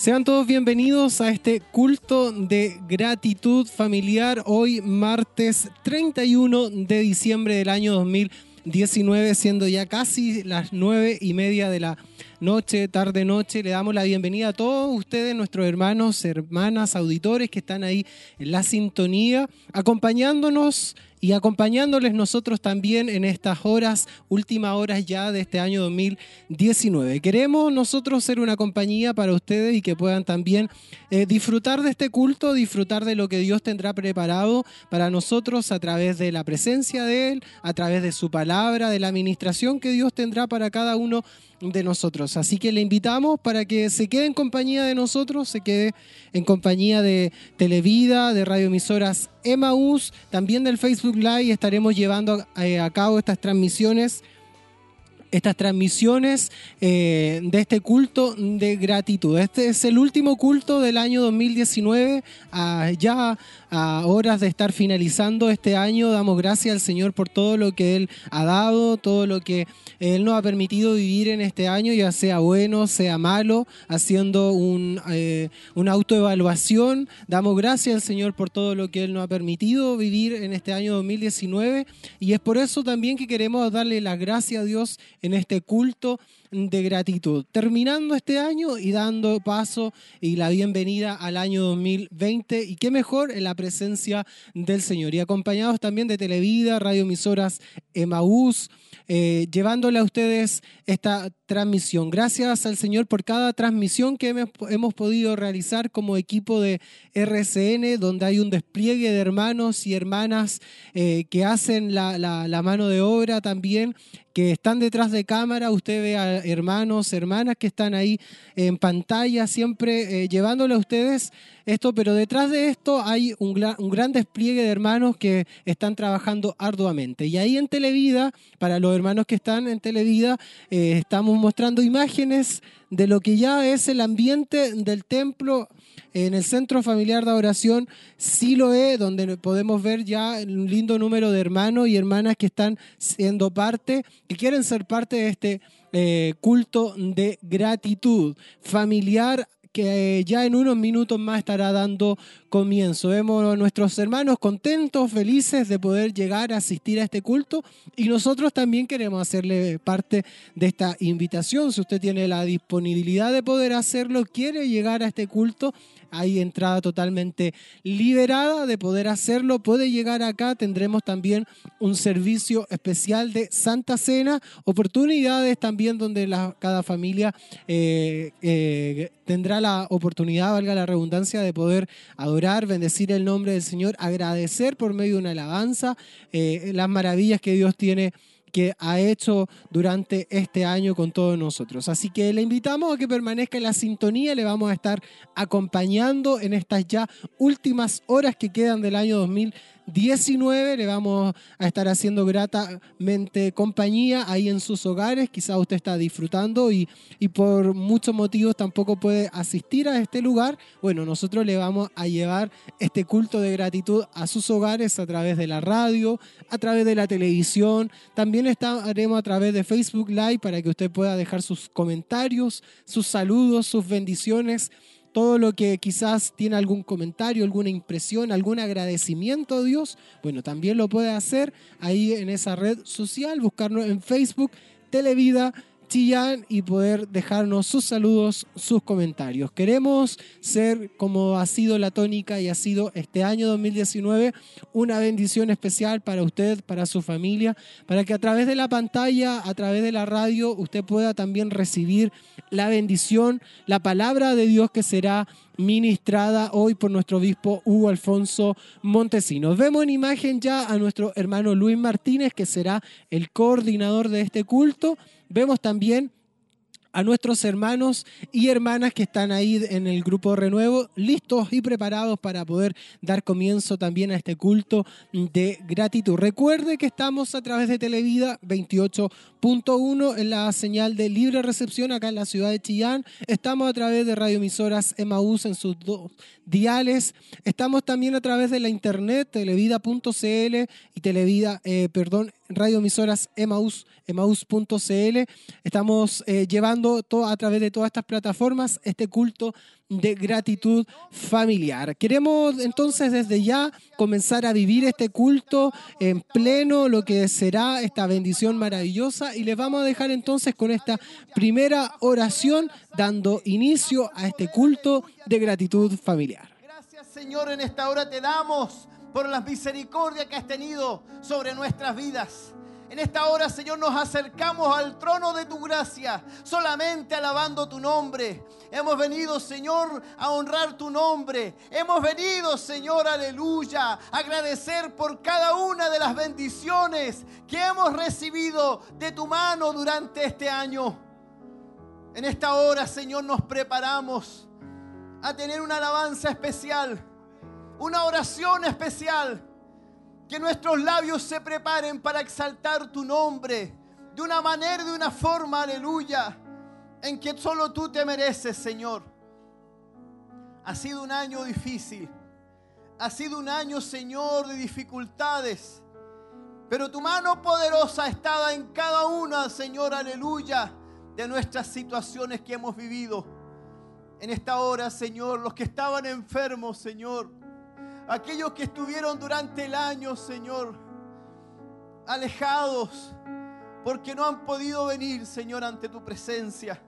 Sean todos bienvenidos a este culto de gratitud familiar. Hoy martes 31 de diciembre del año 2019, siendo ya casi las nueve y media de la noche, tarde, noche. Le damos la bienvenida a todos ustedes, nuestros hermanos, hermanas, auditores que están ahí en la sintonía, acompañándonos y acompañándoles nosotros también en estas horas, últimas horas ya de este año 2019. Queremos nosotros ser una compañía para ustedes y que puedan también eh, disfrutar de este culto, disfrutar de lo que Dios tendrá preparado para nosotros a través de la presencia de Él, a través de su palabra, de la administración que Dios tendrá para cada uno de nosotros. Así que le invitamos para que se quede en compañía de nosotros, se quede en compañía de Televida, de radioemisoras Emaús, también del Facebook Live. Estaremos llevando eh, a cabo estas transmisiones estas transmisiones eh, de este culto de gratitud. Este es el último culto del año 2019, ah, ya a horas de estar finalizando este año. Damos gracias al Señor por todo lo que Él ha dado, todo lo que Él nos ha permitido vivir en este año, ya sea bueno, sea malo, haciendo un, eh, una autoevaluación. Damos gracias al Señor por todo lo que Él nos ha permitido vivir en este año 2019 y es por eso también que queremos darle las gracias a Dios en este culto de gratitud. Terminando este año y dando paso y la bienvenida al año 2020 y qué mejor en la presencia del Señor. Y acompañados también de Televida, radioemisoras Emaús, eh, llevándole a ustedes esta transmisión. Gracias al Señor por cada transmisión que hemos, podido realizar como equipo de RCN, donde hay un despliegue de hermanos y hermanas eh, que hacen la, mano de obra también que están detrás de cámara, usted ve a hermanos, hermanas que están ahí en pantalla, siempre eh, llevándole a ustedes esto, pero detrás de esto hay un, gran despliegue de hermanos que están trabajando arduamente. Y ahí en Televida, para los hermanos que están en Televida, eh, estamos mostrando imágenes de lo que ya es el ambiente del templo en el Centro Familiar de Oración Siloé, donde podemos ver ya un lindo número de hermanos y hermanas que están siendo parte, que quieren ser parte de este eh, culto de gratitud familiar que ya en unos minutos más estará dando comienzo. Vemos a nuestros hermanos contentos, felices de poder llegar a asistir a este culto y nosotros también queremos hacerle parte de esta invitación. Si usted tiene la disponibilidad de poder hacerlo, quiere llegar a este culto, hay entrada totalmente liberada de poder hacerlo. Puede llegar acá, tendremos también un servicio especial de Santa Cena, oportunidades también donde cada familia eh, eh, tendrá la oportunidad, valga la redundancia, de poder adorar, bendecir el nombre del Señor, agradecer por medio de una alabanza eh, las maravillas que Dios tiene que ha hecho durante este año con todos nosotros. Así que le invitamos a que permanezca en la sintonía, le vamos a estar acompañando en estas ya últimas horas que quedan del año 2020 19 le vamos a estar haciendo gratamente compañía ahí en sus hogares. Quizás usted está disfrutando y, y por muchos motivos tampoco puede asistir a este lugar. Bueno, nosotros le vamos a llevar este culto de gratitud a sus hogares a través de la radio, a través de la televisión. También estaremos a través de Facebook Live para que usted pueda dejar sus comentarios, sus saludos, sus bendiciones todo lo que quizás tiene algún comentario, alguna impresión, algún agradecimiento a Dios, bueno, también lo puede hacer ahí en esa red social, buscarnos en Facebook, Televida Y poder dejarnos sus saludos, sus comentarios. Queremos ser, como ha sido la tónica y ha sido este año 2019, una bendición especial para usted, para su familia, para que a través de la pantalla, a través de la radio, usted pueda también recibir la bendición, la palabra de Dios que será ministrada hoy por nuestro obispo Hugo Alfonso Montesinos. Vemos en imagen ya a nuestro hermano Luis Martínez, que será el coordinador de este culto. Vemos también a nuestros hermanos y hermanas que están ahí en el grupo Renuevo, listos y preparados para poder dar comienzo también a este culto de gratitud. Recuerde que estamos a través de Televida 28.1 en la señal de libre recepción acá en la ciudad de Chillán. Estamos a través de radioemisoras Emaús en sus dos diales. Estamos también a través de la internet televida.cl y televida, eh, perdón, radioemisoras Emaús, emaús.cl. Estamos eh, llevando todo, a través de todas estas plataformas este culto de gratitud familiar. Queremos entonces desde ya comenzar a vivir este culto en pleno, lo que será esta bendición maravillosa y les vamos a dejar entonces con esta primera oración dando inicio a este culto de gratitud familiar. Gracias Señor, en esta hora te damos por las misericordias que has tenido sobre nuestras vidas. En esta hora, Señor, nos acercamos al trono de tu gracia, solamente alabando tu nombre. Hemos venido, Señor, a honrar tu nombre. Hemos venido, Señor, aleluya, a agradecer por cada una de las bendiciones que hemos recibido de tu mano durante este año. En esta hora, Señor, nos preparamos a tener una alabanza especial, una oración especial que nuestros labios se preparen para exaltar tu nombre de una manera, de una forma, aleluya, en que solo tú te mereces, Señor. Ha sido un año difícil. Ha sido un año, Señor, de dificultades. Pero tu mano poderosa estaba en cada una, Señor, aleluya, de nuestras situaciones que hemos vivido. En esta hora, Señor, los que estaban enfermos, Señor, aquellos que estuvieron durante el año, Señor, alejados, porque no han podido venir, Señor, ante tu presencia.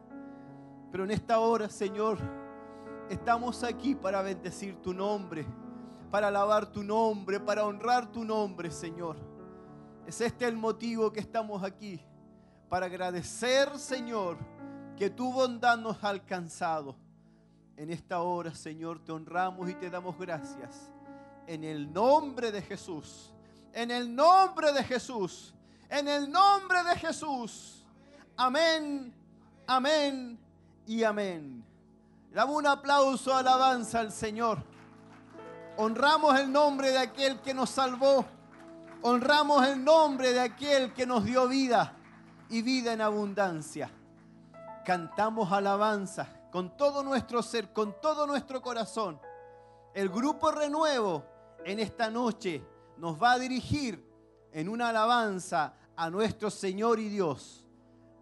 Pero en esta hora, Señor, estamos aquí para bendecir tu nombre, para alabar tu nombre, para honrar tu nombre, Señor. Es este el motivo que estamos aquí, para agradecer, Señor, que tu bondad nos ha alcanzado. En esta hora, Señor, te honramos y te damos gracias en el nombre de Jesús. En el nombre de Jesús. En el nombre de Jesús. Amén, amén y amén. Damos un aplauso, alabanza al Señor. Honramos el nombre de aquel que nos salvó. Honramos el nombre de aquel que nos dio vida y vida en abundancia. Cantamos alabanza con todo nuestro ser, con todo nuestro corazón. El grupo Renuevo en esta noche nos va a dirigir en una alabanza a nuestro Señor y Dios,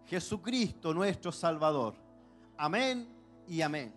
Jesucristo nuestro Salvador. Amén y amén.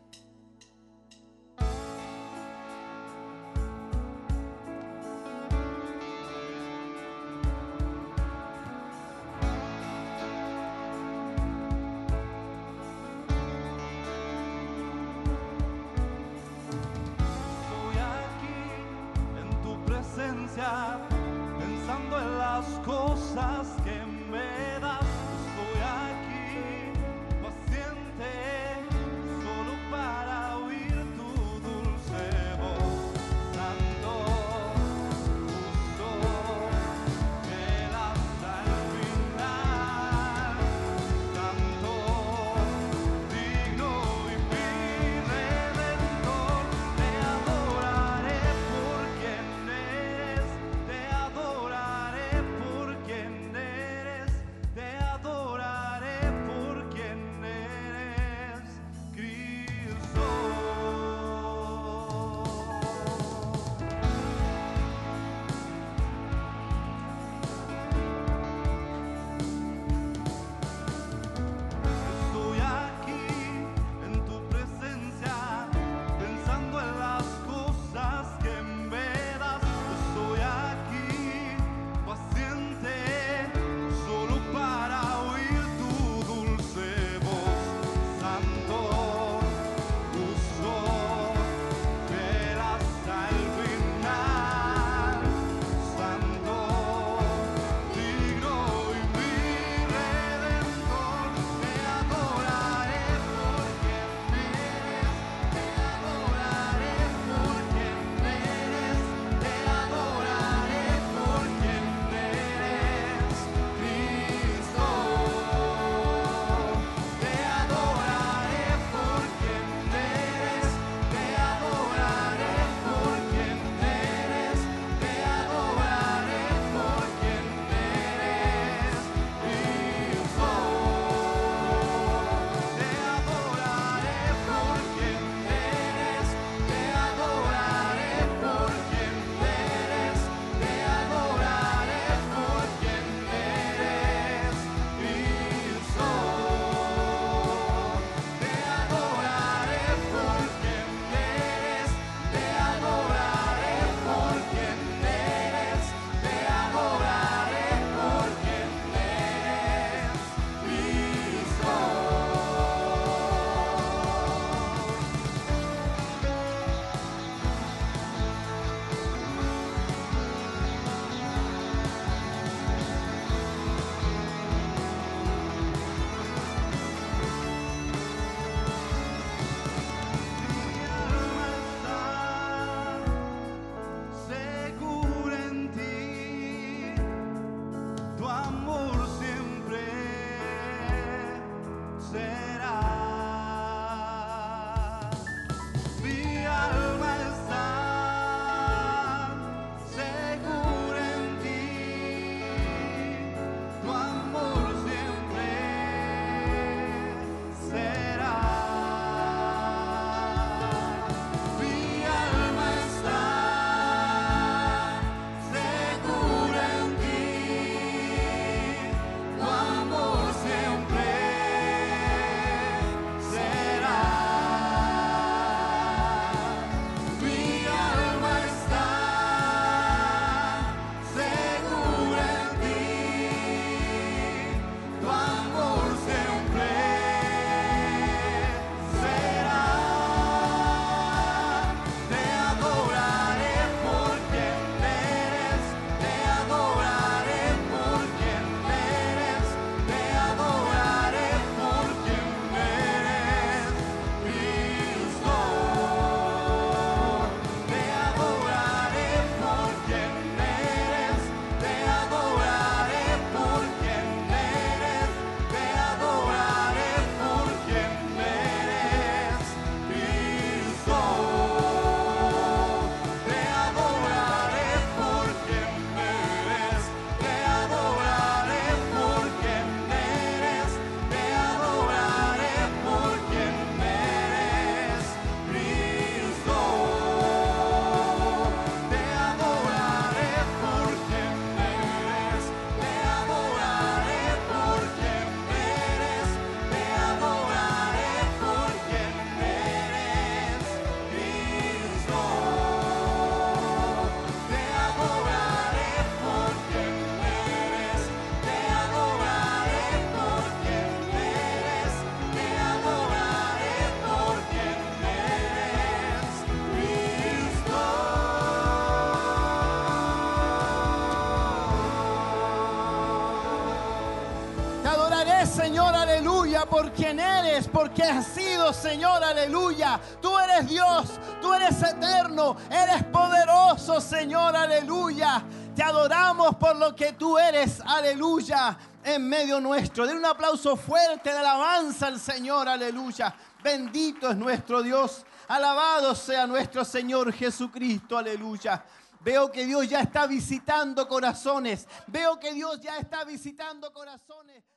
Señor, aleluya, por quien eres, porque has sido, Señor, aleluya. Tú eres Dios, tú eres eterno, eres poderoso, Señor, aleluya. Te adoramos por lo que tú eres, aleluya, en medio nuestro. Den un aplauso fuerte de alabanza al Señor, aleluya. Bendito es nuestro Dios. Alabado sea nuestro Señor Jesucristo, aleluya. Veo que Dios ya está visitando corazones. Veo que Dios ya está visitando corazones.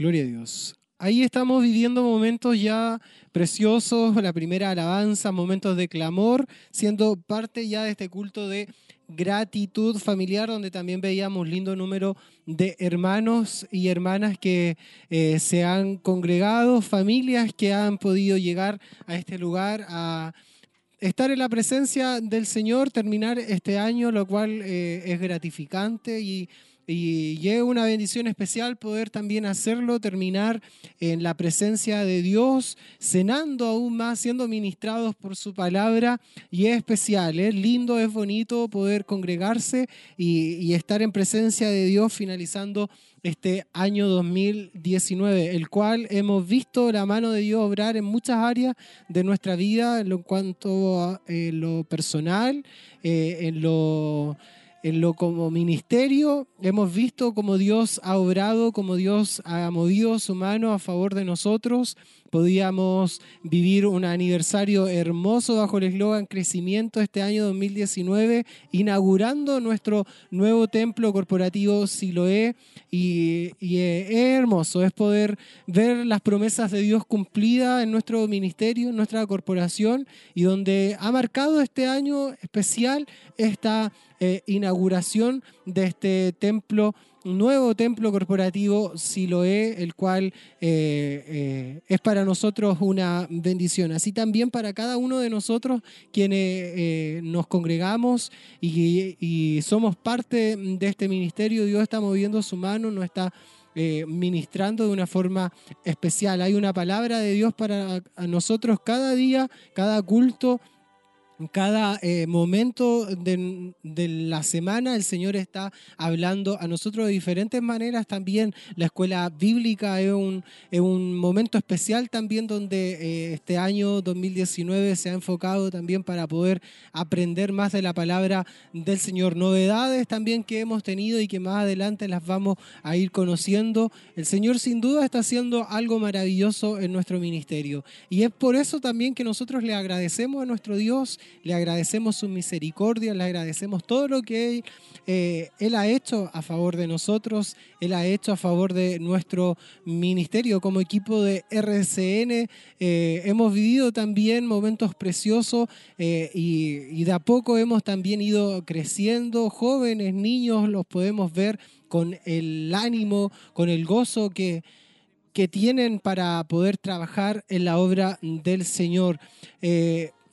Gloria a Dios. Ahí estamos viviendo momentos ya preciosos, la primera alabanza, momentos de clamor, siendo parte ya de este culto de gratitud familiar, donde también veíamos lindo número de hermanos y hermanas que eh, se han congregado, familias que han podido llegar a este lugar a estar en la presencia del Señor, terminar este año, lo cual eh, es gratificante y y, es una bendición especial poder también hacerlo, terminar en la presencia de Dios, cenando aún más, siendo ministrados por su palabra. Y es especial, es lindo, es bonito poder congregarse y, estar en presencia de Dios finalizando este año 2019, el cual hemos visto la mano de Dios obrar en muchas áreas de nuestra vida, en cuanto a eh, lo personal, eh, en lo en lo como ministerio hemos visto cómo Dios ha obrado, cómo Dios ha movido su mano a favor de nosotros podíamos vivir un aniversario hermoso bajo el eslogan Crecimiento este año 2019, inaugurando nuestro nuevo templo corporativo Siloé. Y, es hermoso, es poder ver las promesas de Dios cumplidas en nuestro ministerio, en nuestra corporación, y donde ha marcado este año especial esta eh, inauguración de este templo un nuevo templo corporativo Siloé, el cual eh, eh, es para nosotros una bendición. Así también para cada uno de nosotros quienes eh, nos congregamos y, y, somos parte de este ministerio, Dios está moviendo su mano, nos está ministrando de una forma especial. Hay una palabra de Dios para nosotros cada día, cada culto cada eh, momento de, la semana el Señor está hablando a nosotros de diferentes maneras. También la escuela bíblica es un, un momento especial también donde eh, este año 2019 se ha enfocado también para poder aprender más de la palabra del Señor. Novedades también que hemos tenido y que más adelante las vamos a ir conociendo. El Señor sin duda está haciendo algo maravilloso en nuestro ministerio. Y es por eso también que nosotros le agradecemos a nuestro Dios le agradecemos su misericordia, le agradecemos todo lo que eh, él, ha hecho a favor de nosotros, Él ha hecho a favor de nuestro ministerio como equipo de RCN. Eh, hemos vivido también momentos preciosos eh, y, de a poco hemos también ido creciendo, jóvenes, niños, los podemos ver con el ánimo, con el gozo que, que tienen para poder trabajar en la obra del Señor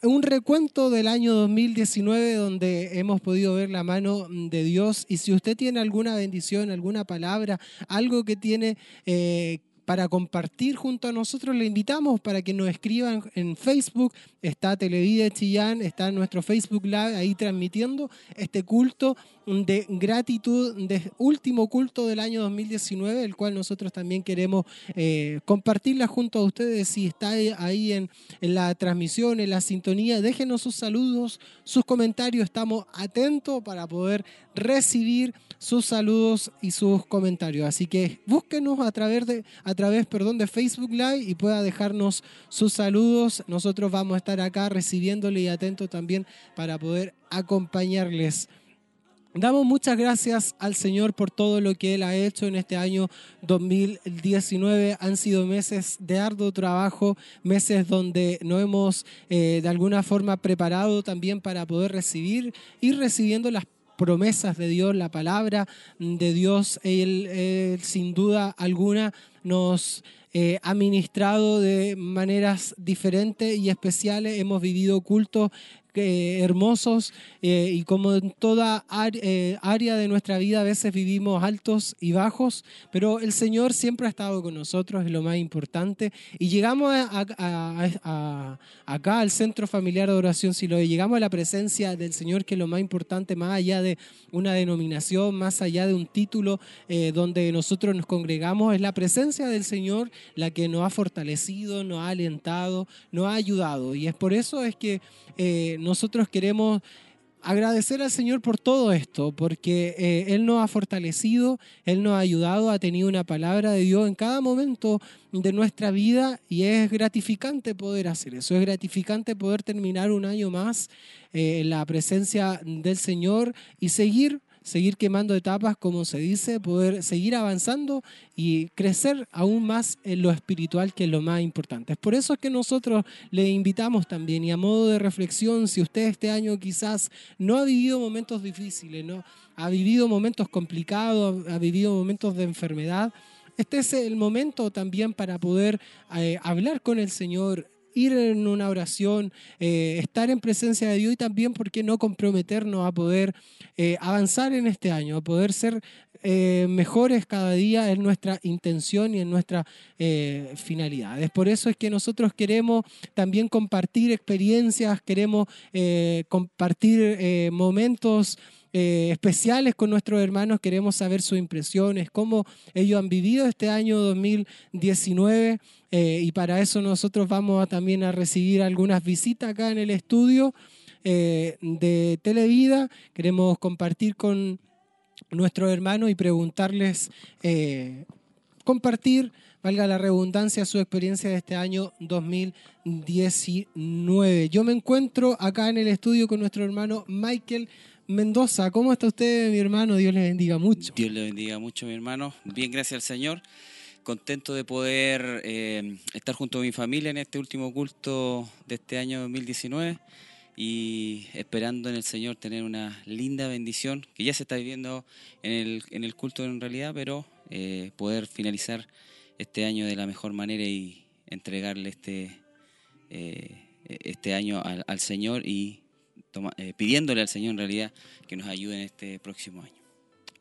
un recuento del año 2019 donde hemos podido ver la mano de Dios. Y si usted tiene alguna bendición, alguna palabra, algo que tiene eh, para compartir junto a nosotros, le invitamos para que nos escriban en Facebook. Está Televide Chillán, está nuestro Facebook Live ahí transmitiendo este culto de gratitud, de último culto del año 2019, el cual nosotros también queremos eh, compartirla junto a ustedes. Si está ahí en, en la transmisión, en la sintonía, déjenos sus saludos, sus comentarios. Estamos atentos para poder recibir sus saludos y sus comentarios. Así que búsquenos a través de, a través, perdón, de Facebook Live y pueda dejarnos sus saludos. Nosotros vamos a estar acá recibiéndole y atentos también para poder acompañarles. Damos muchas gracias al Señor por todo lo que Él ha hecho en este año 2019. Han sido meses de arduo trabajo, meses donde nos hemos eh, de alguna forma preparado también para poder recibir, y recibiendo las promesas de Dios, la palabra de Dios. Él, sin duda alguna nos eh, ha ministrado de maneras diferentes y especiales. Hemos vivido cultos eh, hermosos eh, y como en toda eh, área de nuestra vida a veces vivimos altos y bajos, pero el Señor siempre ha estado con nosotros, es lo más importante. Y llegamos acá al Centro Familiar de Oración Siloé, llegamos a la presencia del Señor, que es lo más importante, más allá de una denominación, más allá de un título donde nosotros nos congregamos, es la presencia del Señor la que nos ha fortalecido, nos ha alentado, nos ha ayudado. Y es por eso es que nosotros queremos agradecer al Señor por todo esto, porque eh, Él nos ha fortalecido, Él nos ha ayudado, ha tenido una palabra de Dios en cada momento de nuestra vida y es gratificante poder hacer eso, es gratificante poder terminar un año más eh, en la presencia del Señor y seguir seguir quemando etapas, como se dice, poder seguir avanzando y crecer aún más en lo espiritual, que es lo más importante. Por eso es que nosotros le invitamos también, y a modo de reflexión, si usted este año quizás no ha vivido momentos difíciles, ¿no? ha vivido momentos complicados, ha vivido momentos de enfermedad, este es el momento también para poder eh, hablar con el Señor, ir en una oración, eh, estar en presencia de Dios y también, ¿por qué no comprometernos a poder eh, avanzar en este año, a poder ser eh, mejores cada día en nuestra intención y en nuestra finalidad. Es Por eso es que nosotros queremos también compartir experiencias, queremos compartir momentos eh, especiales con nuestros hermanos, queremos saber sus impresiones, cómo ellos han vivido este año 2019 eh, y para eso nosotros vamos también a recibir algunas visitas acá en el estudio eh, de Televida. Queremos compartir con nuestros hermanos y preguntarles, compartir valga la redundancia, su experiencia de este año 2019. Yo me encuentro acá en el estudio con nuestro hermano Michael Mendoza. ¿Cómo está usted, mi hermano? Dios le bendiga mucho. Dios le bendiga mucho, mi hermano. Bien, gracias al Señor. Contento de poder eh, estar junto a mi familia en este último culto de este año 2019 y esperando en el Señor tener una linda bendición que ya se está viviendo en el, en el culto en realidad, pero eh, poder finalizar este año de la mejor manera y entregarle este, eh, este año al, al Señor y eh, pidiéndole al Señor en realidad que nos ayude en este próximo año.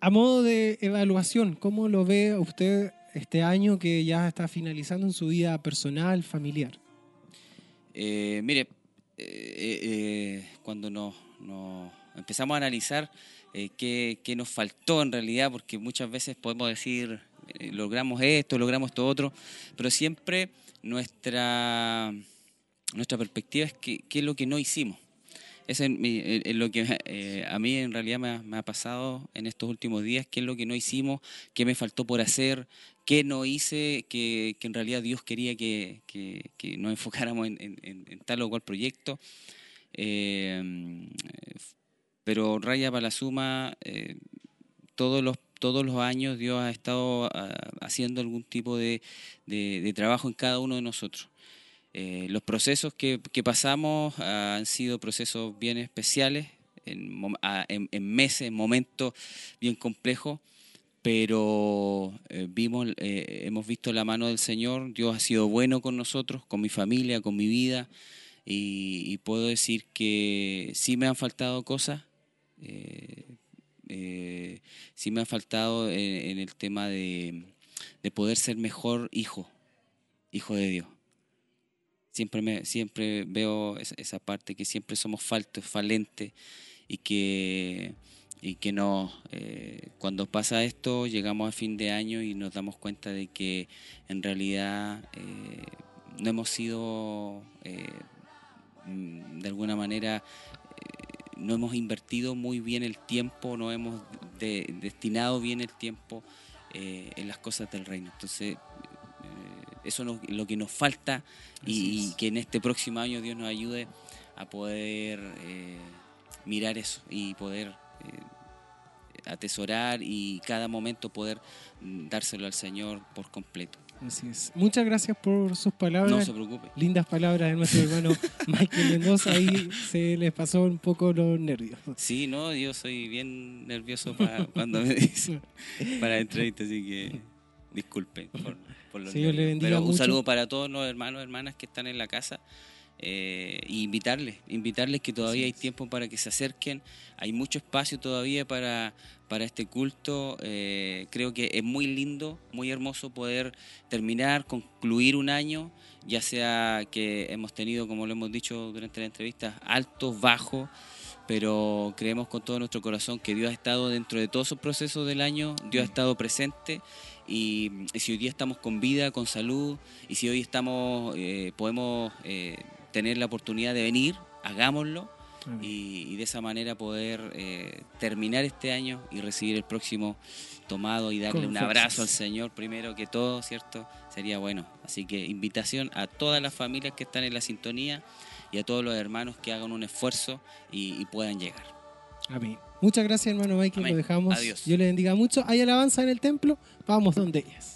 A modo de evaluación, ¿cómo lo ve usted este año que ya está finalizando en su vida personal, familiar? Eh, mire, eh, cuando nos, empezamos a analizar qué, qué, nos faltó en realidad, porque muchas veces podemos decir, logramos esto, logramos esto otro, pero siempre nuestra, nuestra perspectiva es qué es lo que no hicimos. Es lo que eh, a mí en realidad me ha, pasado en estos últimos días, qué es lo que no hicimos, qué me faltó por hacer, qué no hice, que, en realidad Dios quería que, nos enfocáramos en, tal o cual proyecto. Eh, pero raya para la suma, eh, todos los todos los años Dios ha estado ah, haciendo algún tipo de trabajo en cada uno de nosotros. Eh, los procesos que, pasamos han sido procesos bien especiales, en, meses, en momentos bien complejos, pero eh, vimos, eh, hemos visto la mano del Señor, Dios ha sido bueno con nosotros, con mi familia, con mi vida, y, puedo decir que sí me han faltado cosas, sí me han faltado en, el tema de poder ser mejor hijo, hijo de Dios Siempre, me, siempre veo esa, parte que siempre somos faltos, falentes y que, y que no, eh, cuando pasa esto llegamos a fin de año y nos damos cuenta de que en realidad eh, no hemos sido eh, mm, de alguna manera no hemos invertido muy bien el tiempo, no hemos destinado bien el tiempo en las cosas del reino. Entonces, eso es lo que nos falta y, que en este próximo año Dios nos ayude a poder eh, mirar eso y poder eh, atesorar y cada momento poder dárselo al Señor por completo. Así es. Muchas gracias por sus palabras. No se preocupe. Lindas palabras de nuestro hermano Michael Mendoza. Ahí se les pasó un poco los nervios. Sí, no, yo soy bien nervioso para, cuando me dicen para entrevista, así que disculpen por, por los Pero un saludo para todos los hermanos y hermanas que están en la casa eh, y invitarles, invitarles que todavía hay tiempo para que se acerquen, hay mucho espacio todavía para, para este culto, eh, creo que es muy lindo, muy hermoso poder terminar, concluir un año, ya sea que hemos tenido, como lo hemos dicho durante la entrevista, altos, bajos, pero creemos con todo nuestro corazón que Dios ha estado dentro de todos esos procesos del año, Dios ha estado presente y, si hoy día estamos con vida, con salud y si hoy estamos, eh, podemos eh, tener la oportunidad de venir, hagámoslo y, de esa manera poder eh, terminar este año y recibir el próximo tomado y darle un abrazo al Señor primero que todo, ¿cierto? Sería bueno. Así que invitación a todas las familias que están en la sintonía y a todos los hermanos que hagan un esfuerzo y, puedan llegar. Amén. Muchas gracias, hermano Michael. Lo dejamos. Adiós. Yo le bendiga mucho. Hay alabanza en el templo. Vamos donde ellas.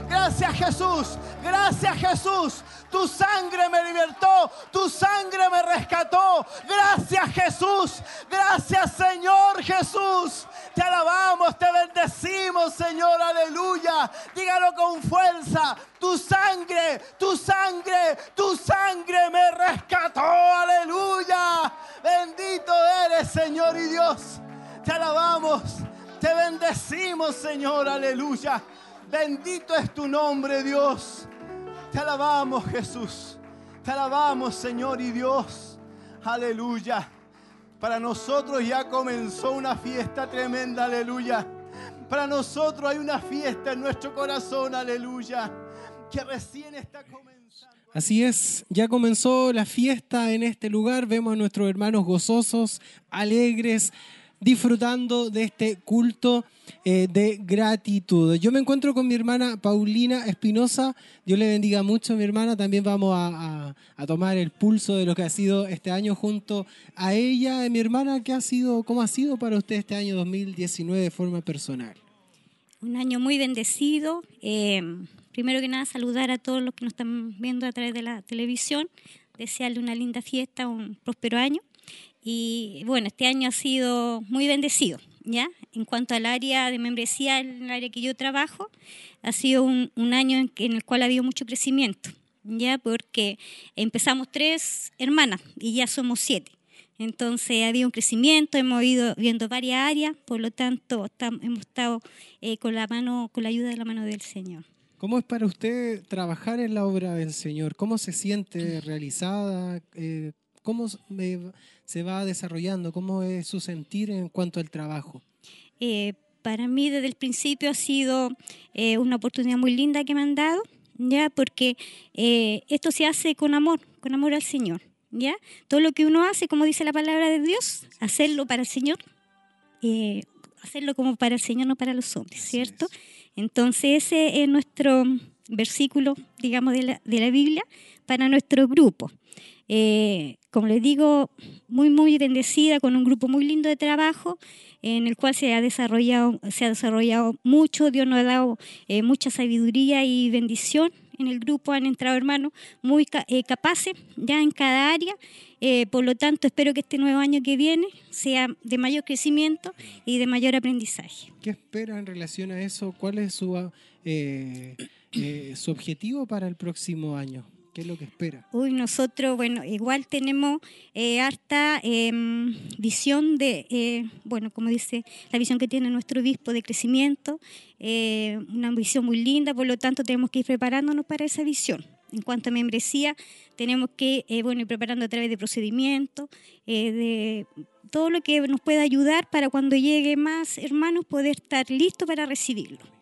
Gracias Jesús. Gracias Jesús. Tu sangre me libertó. Tu sangre me rescató. Gracias Jesús. Gracias Señor Jesús. Te alabamos, te bendecimos Señor. Aleluya. Dígalo con fuerza. Tu sangre, tu sangre, tu sangre me rescató. Aleluya. Bendito eres Señor y Dios. Te alabamos. Te bendecimos, Señor, aleluya. Bendito es tu nombre, Dios. Te alabamos, Jesús. Te alabamos, Señor y Dios. Aleluya. Para nosotros ya comenzó una fiesta tremenda, aleluya. Para nosotros hay una fiesta en nuestro corazón, aleluya. Que recién está comenzando. Así es, ya comenzó la fiesta en este lugar, vemos a nuestros hermanos gozosos, alegres, disfrutando de este culto eh, de gratitud. Yo me encuentro con mi hermana Paulina Espinosa, Dios le bendiga mucho mi hermana, también vamos a, tomar el pulso de lo que ha sido este año junto a ella. Mi hermana, ¿qué ha sido, ¿cómo ha sido para usted este año 2019 de forma personal? Un año muy bendecido. Eh, primero que nada, saludar a todos los que nos están viendo a través de la televisión, desearle una linda fiesta, un próspero año. Y bueno, este año ha sido muy bendecido, ¿ya? En cuanto al área de membresía, en el área que yo trabajo, ha sido un, un año en, en el cual ha habido mucho crecimiento, ¿ya? Porque empezamos tres hermanas y ya somos siete. Entonces ha habido un crecimiento, hemos ido viendo varias áreas, por lo tanto hemos estado eh, con la mano, con la ayuda de la mano del Señor. ¿Cómo es para usted trabajar en la obra del Señor? ¿Cómo se siente realizada? Eh, ¿Cómo se va desarrollando? ¿Cómo es su sentir en cuanto al trabajo? Eh, para mí desde el principio ha sido eh, una oportunidad muy linda que me han dado, ya porque eh, esto se hace con amor, con amor al Señor, ya. Todo lo que uno hace, como dice la palabra de Dios, hacerlo para el Señor, hacerlo como para el Señor, no para los hombres, ¿cierto? es. Entonces ese es nuestro versículo, digamos, de la, de la Biblia para nuestro grupo. Eh, como les digo, muy, muy bendecida con un grupo muy lindo de trabajo en el cual se ha desarrollado, se ha desarrollado mucho, Dios nos ha dado eh, mucha sabiduría y bendición. En el grupo han entrado hermanos muy eh, capaces ya en cada área. Eh, por lo tanto, espero que este nuevo año que viene sea de mayor crecimiento y de mayor aprendizaje. ¿Qué espera en relación a eso? ¿Cuál es su, su objetivo para el próximo año? ¿Qué es lo que espera? Uy, nosotros, bueno, igual tenemos eh, harta em, visión de, eh, bueno, como dice la visión que tiene nuestro obispo de crecimiento, eh, una visión muy linda, por lo tanto tenemos que ir preparándonos para esa visión. En cuanto a membresía, tenemos que, bueno, ir preparando a través de procedimientos, de todo lo que nos pueda ayudar para cuando llegue más hermanos poder estar listos para recibirlo.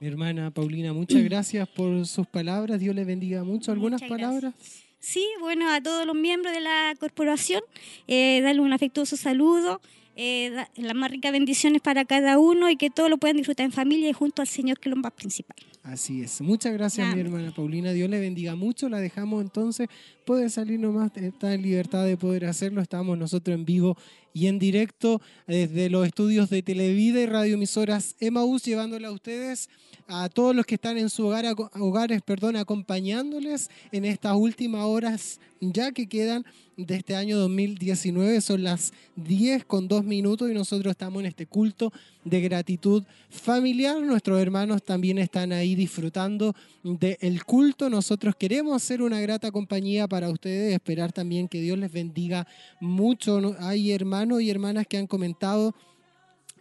Mi hermana Paulina, muchas gracias por sus palabras. Dios le bendiga mucho. ¿Algunas Muchas gracias. palabras? Sí, bueno, a todos los miembros de la corporación, eh, darle un afectuoso saludo, eh, da- las más ricas bendiciones para cada uno y que todos lo puedan disfrutar en familia y junto al Señor, que es lo más principal. Así es. Muchas gracias, mi hermana Paulina. Dios le bendiga mucho. La dejamos entonces. Puede salir nomás, está en libertad de poder hacerlo. Estamos nosotros en vivo y en directo desde los estudios de Televida y radioemisoras Emaús, llevándole a ustedes, a todos los que están en sus hogar, hogares, perdón, acompañándoles en estas últimas horas ya que quedan de este año 2019. Son las 10 con 2 minutos y nosotros estamos en este culto de gratitud familiar. Nuestros hermanos también están ahí disfrutando del culto. Nosotros queremos ser una grata compañía para ustedes, esperar también que Dios les bendiga mucho. Hay hermanos y hermanas que han comentado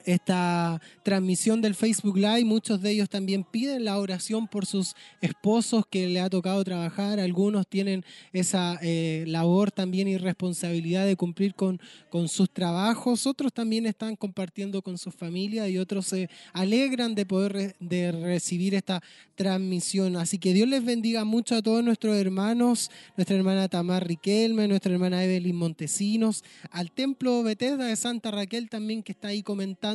esta transmisión del Facebook Live. Muchos de ellos también piden la oración por sus esposos que le ha tocado trabajar. Algunos tienen esa eh, labor también y responsabilidad de cumplir con, con sus trabajos. Otros también están compartiendo con sus familias y otros se alegran de poder de recibir esta transmisión. Así que Dios les bendiga mucho a todos nuestros hermanos, nuestra hermana Tamar Riquelme, nuestra hermana Evelyn Montesinos, al Templo Bethesda de Santa Raquel también que está ahí comentando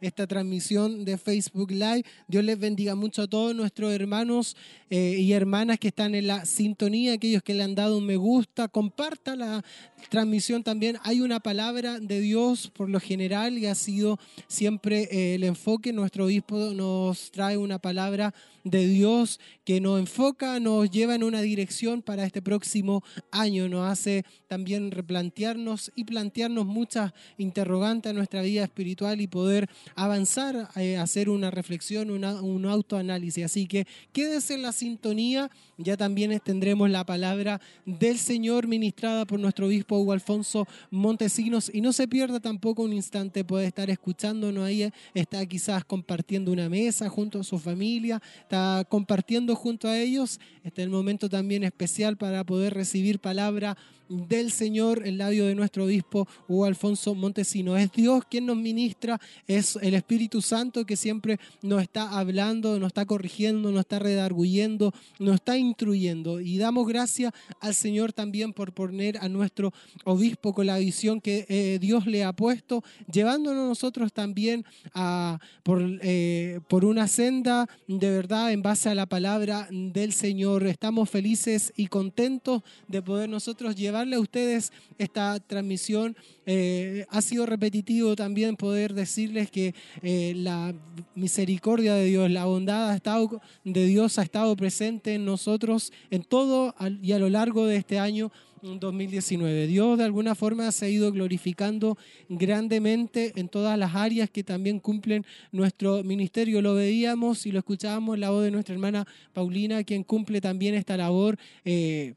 esta transmisión de Facebook Live. Dios les bendiga mucho a todos nuestros hermanos eh, y hermanas que están en la sintonía, aquellos que le han dado un me gusta, comparta la transmisión también. Hay una palabra de Dios por lo general y ha sido siempre eh, el enfoque. Nuestro obispo nos trae una palabra de Dios que nos enfoca, nos lleva en una dirección para este próximo año, nos hace también replantearnos y plantearnos muchas interrogantes a nuestra vida espiritual y poder avanzar, eh, hacer una reflexión, un autoanálisis. Así que quédese en la sintonía, ya también tendremos la palabra del Señor ministrada por nuestro obispo Hugo Alfonso Montesinos y no se pierda tampoco un instante, puede estar escuchándonos ahí, está quizás compartiendo una mesa junto a su familia, está compartiendo junto a ellos. Este es el momento también especial para poder recibir palabra del Señor, el labio de nuestro obispo Hugo Alfonso Montesino. Es Dios quien nos ministra, es el Espíritu Santo que siempre nos está hablando, nos está corrigiendo, nos está redarguyendo, nos está instruyendo. Y damos gracias al Señor también por poner a nuestro obispo con la visión que eh, Dios le ha puesto, llevándonos nosotros también a, por, eh, por una senda de verdad en base a la palabra del Señor. Estamos felices y contentos de poder nosotros llevarle a ustedes esta transmisión. Eh, ha sido repetitivo también poder decirles que eh, la misericordia de Dios, la bondad ha estado, de Dios ha estado presente en nosotros en todo y a lo largo de este año 2019. Dios de alguna forma se ha ido glorificando grandemente en todas las áreas que también cumplen nuestro ministerio. Lo veíamos y lo escuchábamos la voz de nuestra hermana Paulina, quien cumple también esta labor. eh,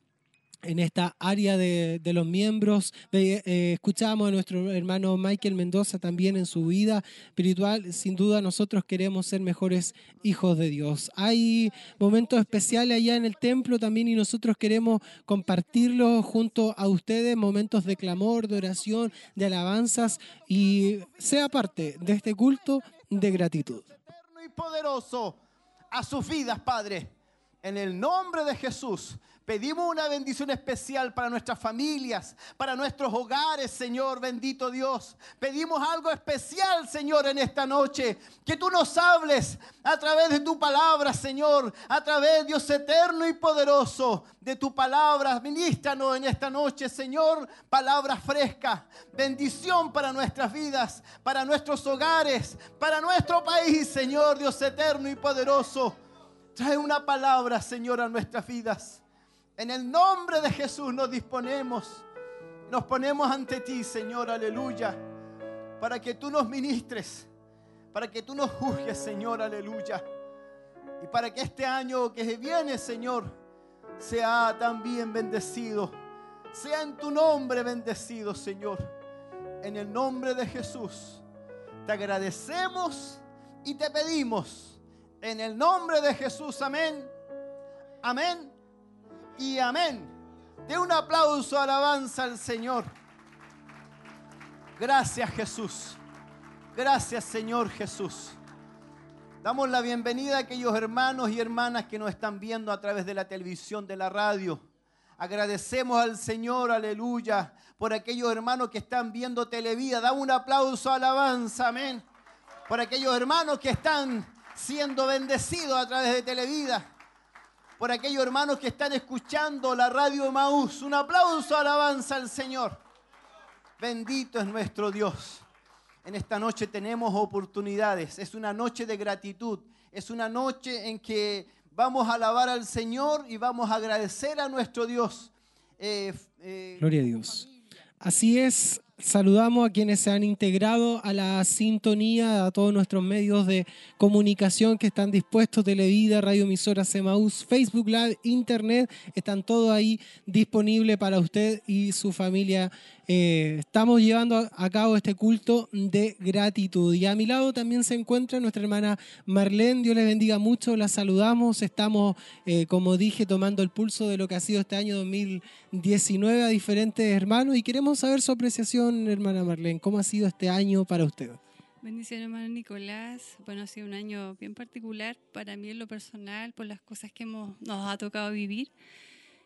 en esta área de, los miembros. Eh, escuchábamos a nuestro hermano Michael Mendoza también en su vida espiritual. Sin duda nosotros queremos ser mejores hijos de Dios. Hay momentos especiales allá en el templo también y nosotros queremos compartirlos junto a ustedes, momentos de clamor, de oración, de alabanzas y sea parte de este culto de gratitud. eterno y poderoso a sus vidas, Padre. En el nombre de Jesús, pedimos una bendición especial para nuestras familias, para nuestros hogares, Señor, bendito Dios. Pedimos algo especial, Señor, en esta noche. Que tú nos hables a través de tu palabra, Señor, a través, Dios eterno y poderoso, de tu palabra. Ministranos en esta noche, Señor, palabra fresca, bendición para nuestras vidas, para nuestros hogares, para nuestro país, Señor, Dios eterno y poderoso. Trae una palabra, Señor, a nuestras vidas. En el nombre de Jesús nos disponemos, nos ponemos ante ti, Señor, aleluya, para que tú nos ministres, para que tú nos juzgues, Señor, aleluya. Y para que este año que viene, Señor, sea también bendecido. Sea en tu nombre bendecido, Señor. En el nombre de Jesús, te agradecemos y te pedimos. En el nombre de Jesús, amén. Amén y amén. De un aplauso, alabanza al Señor. Gracias Jesús. Gracias Señor Jesús. Damos la bienvenida a aquellos hermanos y hermanas que nos están viendo a través de la televisión, de la radio. Agradecemos al Señor, aleluya, por aquellos hermanos que están viendo Televida. Damos un aplauso, alabanza, amén. Por aquellos hermanos que están siendo bendecidos a través de Televida. Por aquellos hermanos que están escuchando la radio Maús. Un aplauso, alabanza al Señor. Bendito es nuestro Dios. En esta noche tenemos oportunidades. Es una noche de gratitud. Es una noche en que vamos a alabar al Señor y vamos a agradecer a nuestro Dios. eh, eh, Gloria a Dios. Así es, saludamos a quienes se han integrado a la sintonía, a todos nuestros medios de comunicación que están dispuestos, Televida, Radio Emisora Semaús, Facebook Live, Internet, están todos ahí disponibles para usted y su familia. Eh, estamos llevando a cabo este culto de gratitud. Y a mi lado también se encuentra nuestra hermana Marlene, Dios les bendiga mucho, la saludamos, estamos, eh, como dije, tomando el pulso de lo que ha sido este año 2019 a diferentes hermanos y queremos saber su apreciación, hermana Marlene, ¿cómo ha sido este año para usted? Bendición, hermano Nicolás. Bueno, ha sido un año bien particular para mí en lo personal, por las cosas que hemos, nos ha tocado vivir.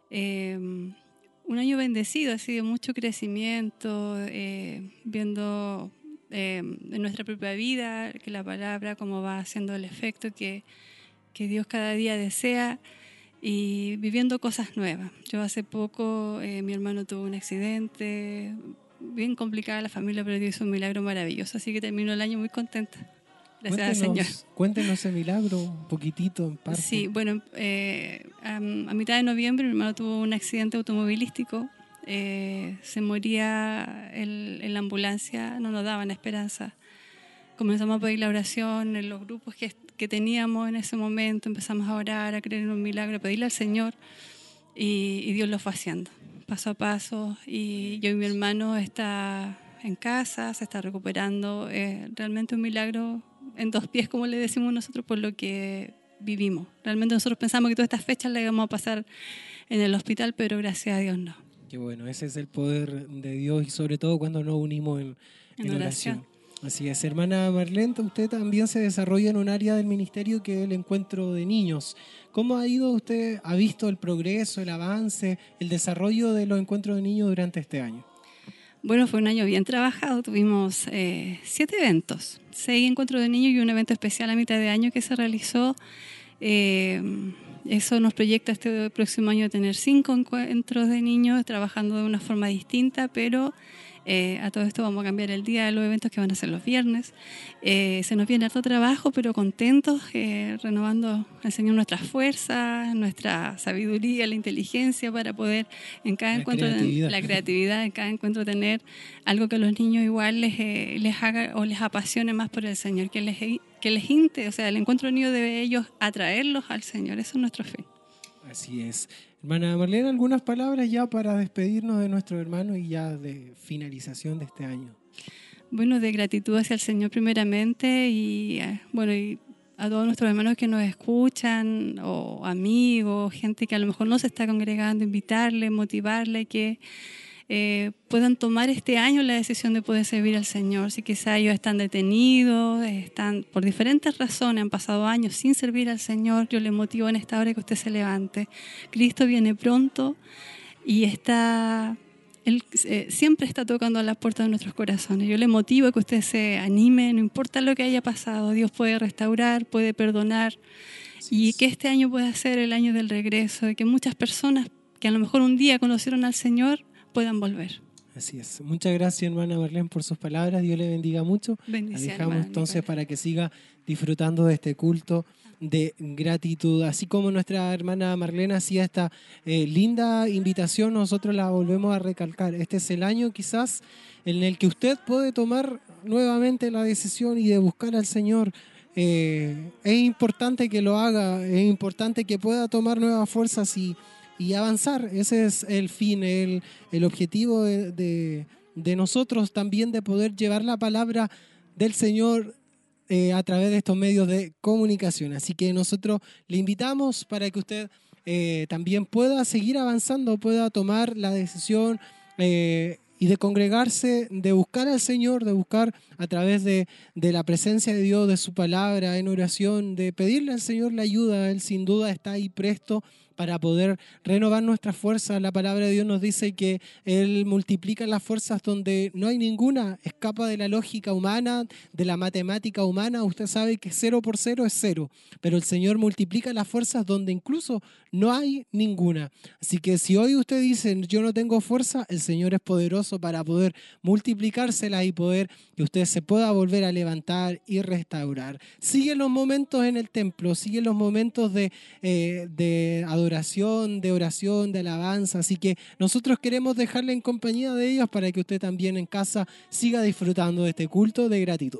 Eh, un año bendecido, ha sido mucho crecimiento, eh, viendo eh, en nuestra propia vida que la palabra, cómo va haciendo el efecto que, que Dios cada día desea y viviendo cosas nuevas. Yo hace poco, eh, mi hermano tuvo un accidente, bien complicada la familia, pero Dios hizo un milagro maravilloso, así que termino el año muy contenta. Gracias al Señor. Cuéntenos, cuéntenos ese milagro un poquitito en parte. Sí, bueno, eh, a, a mitad de noviembre mi hermano tuvo un accidente automovilístico, eh, se moría el- en la ambulancia, no nos daban esperanza. Comenzamos a pedir la oración en los grupos que, que teníamos en ese momento, empezamos a orar, a creer en un milagro, a pedirle al Señor y, y Dios lo fue haciendo, paso a paso. Y yo y mi hermano está en casa, se está recuperando, eh, realmente un milagro en dos pies, como le decimos nosotros, por lo que vivimos. Realmente nosotros pensamos que todas estas fechas las íbamos a pasar en el hospital, pero gracias a Dios no. Qué bueno, ese es el poder de Dios y sobre todo cuando nos unimos en, En en oración. oración. Así es, hermana Marlene, usted también se desarrolla en un área del ministerio que es el encuentro de niños. ¿Cómo ha ido usted, ha visto el progreso, el avance, el desarrollo de los encuentros de niños durante este año? Bueno, fue un año bien trabajado. Tuvimos eh, siete eventos, seis encuentros de niños y un evento especial a mitad de año que se realizó. Eh, eso nos proyecta este próximo año tener cinco encuentros de niños trabajando de una forma distinta, pero eh, a todo esto vamos a cambiar el día de los eventos que van a ser los viernes. Eh, se nos viene harto trabajo, pero contentos, eh, renovando al Señor nuestras fuerzas, nuestra sabiduría, la inteligencia para poder en cada La encuentro creatividad. la creatividad en cada encuentro tener algo que a los niños igual les, les haga o les apasione más por el Señor, que les, que les inte, o sea, el encuentro de niños debe ellos atraerlos al Señor, eso es nuestro fin. Así es. Hermana Marlene, algunas palabras ya para despedirnos de nuestro hermano y ya de finalización de este año. Bueno, de gratitud hacia el Señor primeramente y eh, bueno, y a todos nuestros hermanos que nos escuchan o amigos, gente que a lo mejor no se está congregando, invitarle, motivarle que eh, puedan tomar este año la decisión de poder servir al Señor. Si quizá ellos están detenidos, están por diferentes razones, han pasado años sin servir al Señor, yo les motivo en esta hora que usted se levante. Cristo viene pronto y está él eh, siempre está tocando a las puertas de nuestros corazones. Yo le motivo a que usted se anime, no importa lo que haya pasado, Dios puede restaurar, puede perdonar y que este año pueda ser el año del regreso, de que muchas personas que a lo mejor un día conocieron al Señor puedan volver. Así es. Muchas gracias, hermana Marlene, por sus palabras. Dios le bendiga mucho. La Bendición. dejamos hermano entonces para que siga disfrutando de este culto de gratitud. Así como nuestra hermana Marlene hacía esta eh, linda invitación, nosotros la volvemos a recalcar. Este es el año quizás en el que usted puede tomar nuevamente la decisión y de buscar al Señor. Eh, es importante que lo haga, es importante que pueda tomar nuevas fuerzas y, y avanzar. Ese es el fin, el, el objetivo de, de- de nosotros también de poder llevar la palabra del Señor eh, a través de estos medios de comunicación. Así que nosotros le invitamos para que usted eh, también pueda seguir avanzando, pueda tomar la decisión eh, y de congregarse, de buscar al Señor, de buscar a través de, de la presencia de Dios, de su palabra, en oración, de pedirle al Señor la ayuda. Él sin duda está ahí presto para poder renovar nuestras fuerzas. La palabra de Dios nos dice que Él multiplica las fuerzas donde no hay ninguna, escapa de la lógica humana, de la matemática humana. Usted sabe que cero por cero es cero, pero el Señor multiplica las fuerzas donde incluso no hay ninguna. Así que si hoy usted dice, yo no tengo fuerza, el Señor es poderoso para poder multiplicársela y poder que usted se pueda volver a levantar y restaurar. Sigue los momentos en el templo, sigue los momentos de, eh, de adoración adoración, de oración, de alabanza. Así que nosotros queremos dejarle en compañía de ellos para que usted también en casa siga disfrutando de este culto de gratitud.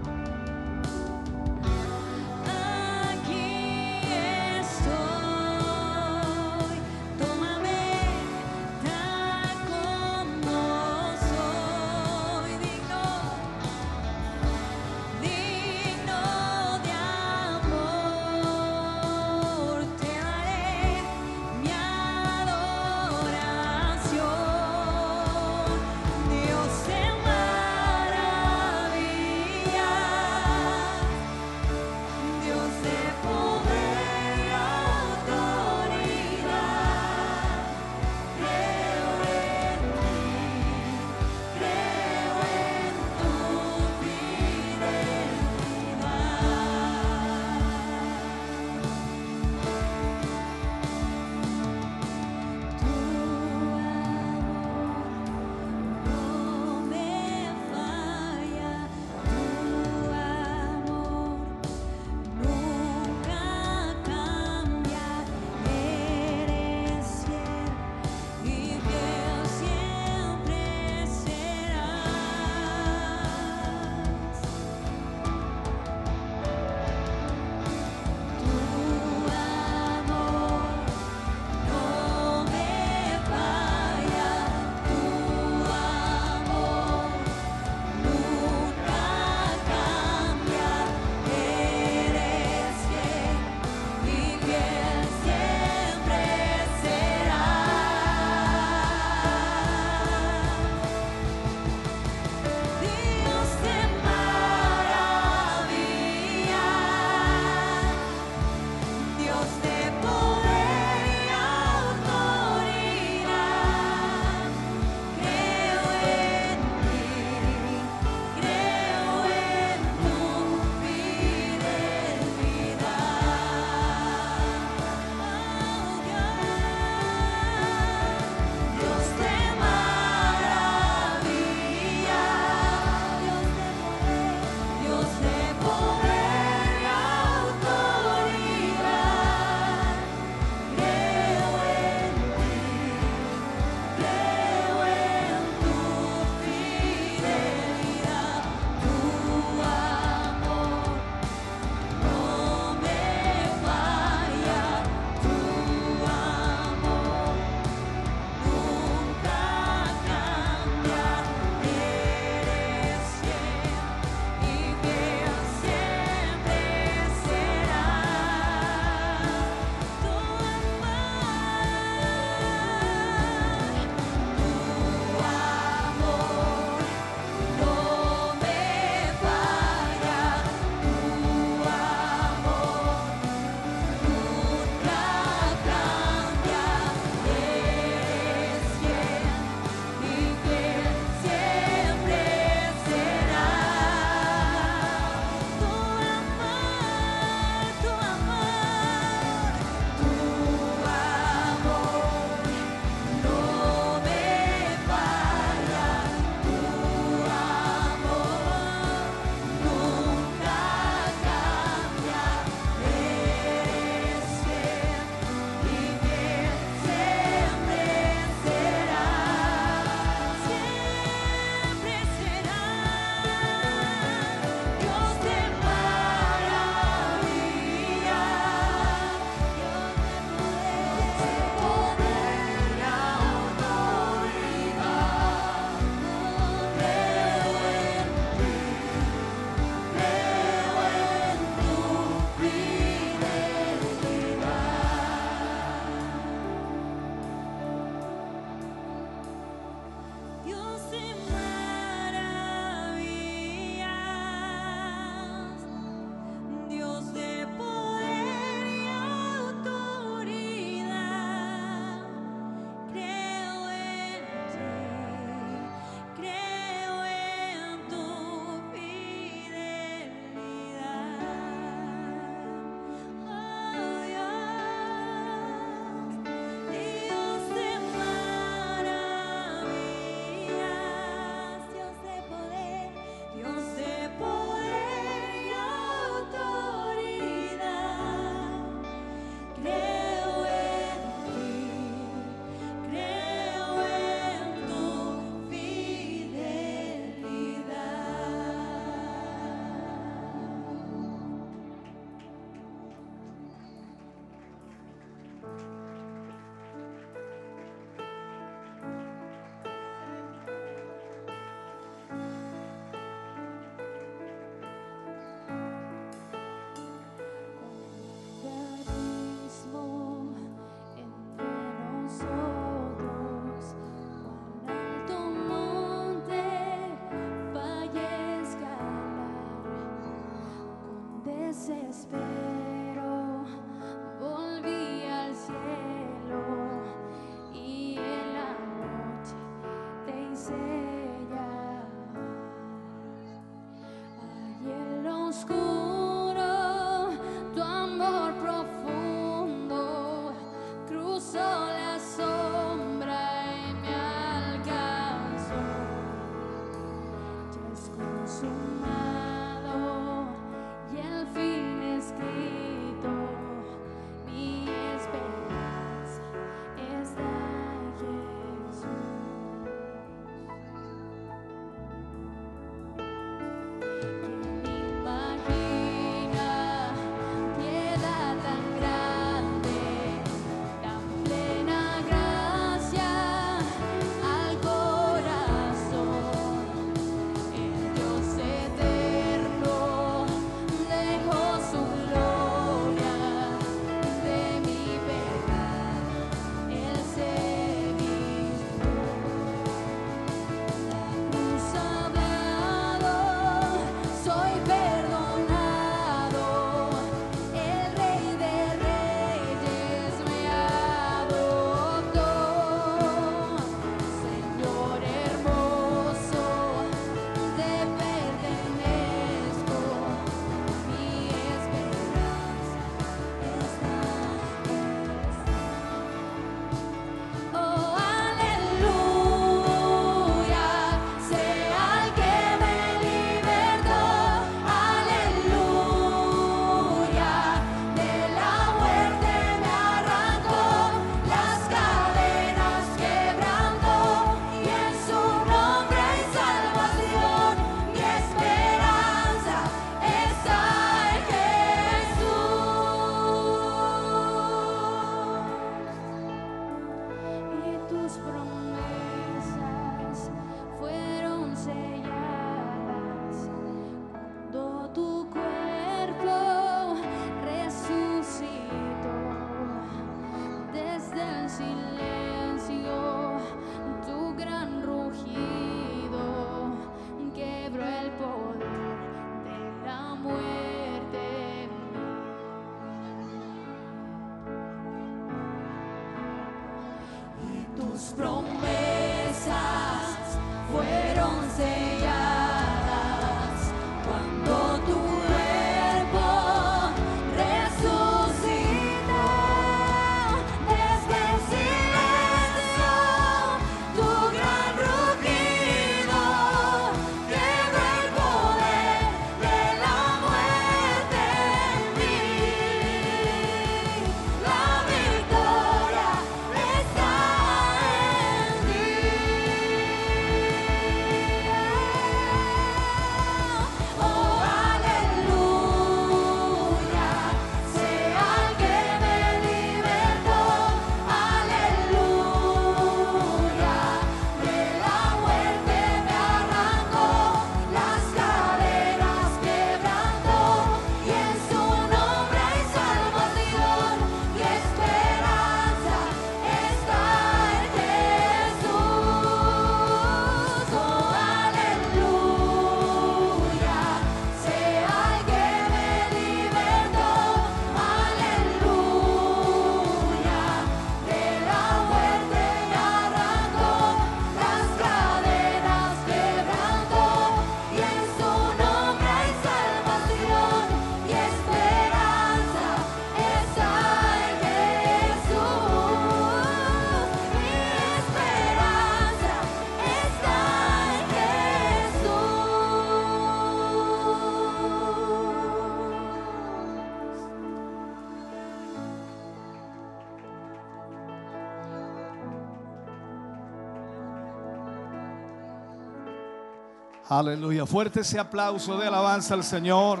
Aleluya. Fuerte ese aplauso de alabanza al Señor.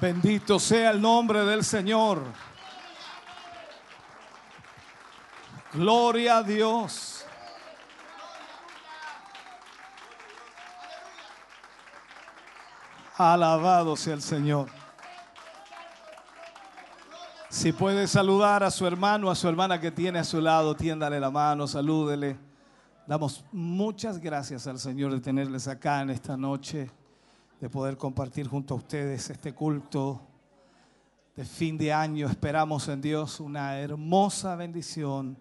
Bendito sea el nombre del Señor. Gloria a Dios. Alabado sea el Señor. Si puede saludar a su hermano, a su hermana que tiene a su lado, tiéndale la mano, salúdele. Damos muchas gracias al Señor de tenerles acá en esta noche, de poder compartir junto a ustedes este culto de fin de año. Esperamos en Dios una hermosa bendición.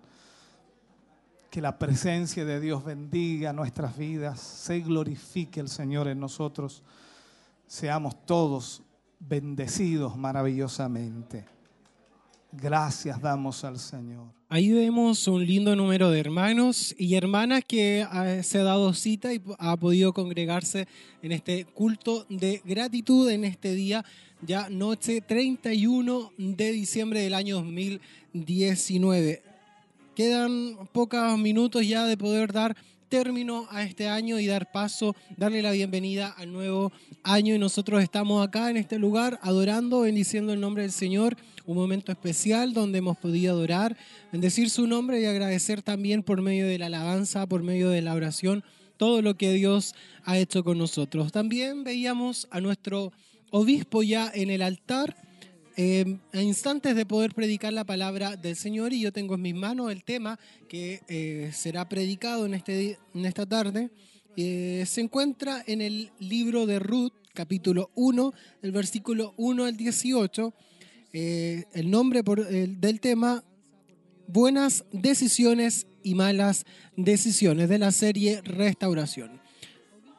Que la presencia de Dios bendiga nuestras vidas, se glorifique el Señor en nosotros. Seamos todos bendecidos maravillosamente. Gracias damos al Señor. Ahí vemos un lindo número de hermanos y hermanas que ah, se ha dado cita y ha podido congregarse en este culto de gratitud en este día, ya noche 31 de diciembre del año 2019. Quedan pocos minutos ya de poder dar término a este año y dar paso, darle la bienvenida al nuevo año. Y nosotros estamos acá en este lugar adorando, bendiciendo el nombre del Señor. Un momento especial donde hemos podido adorar, bendecir su nombre y agradecer también por medio de la alabanza, por medio de la oración, todo lo que Dios ha hecho con nosotros. También veíamos a nuestro obispo ya en el altar eh, a instantes de poder predicar la palabra del Señor y yo tengo en mis manos el tema que eh, será predicado en, este, en esta tarde. Eh, se encuentra en el libro de Ruth, capítulo 1, el versículo 1 al 18. Eh, el nombre del tema, Buenas decisiones y malas decisiones, de la serie Restauración.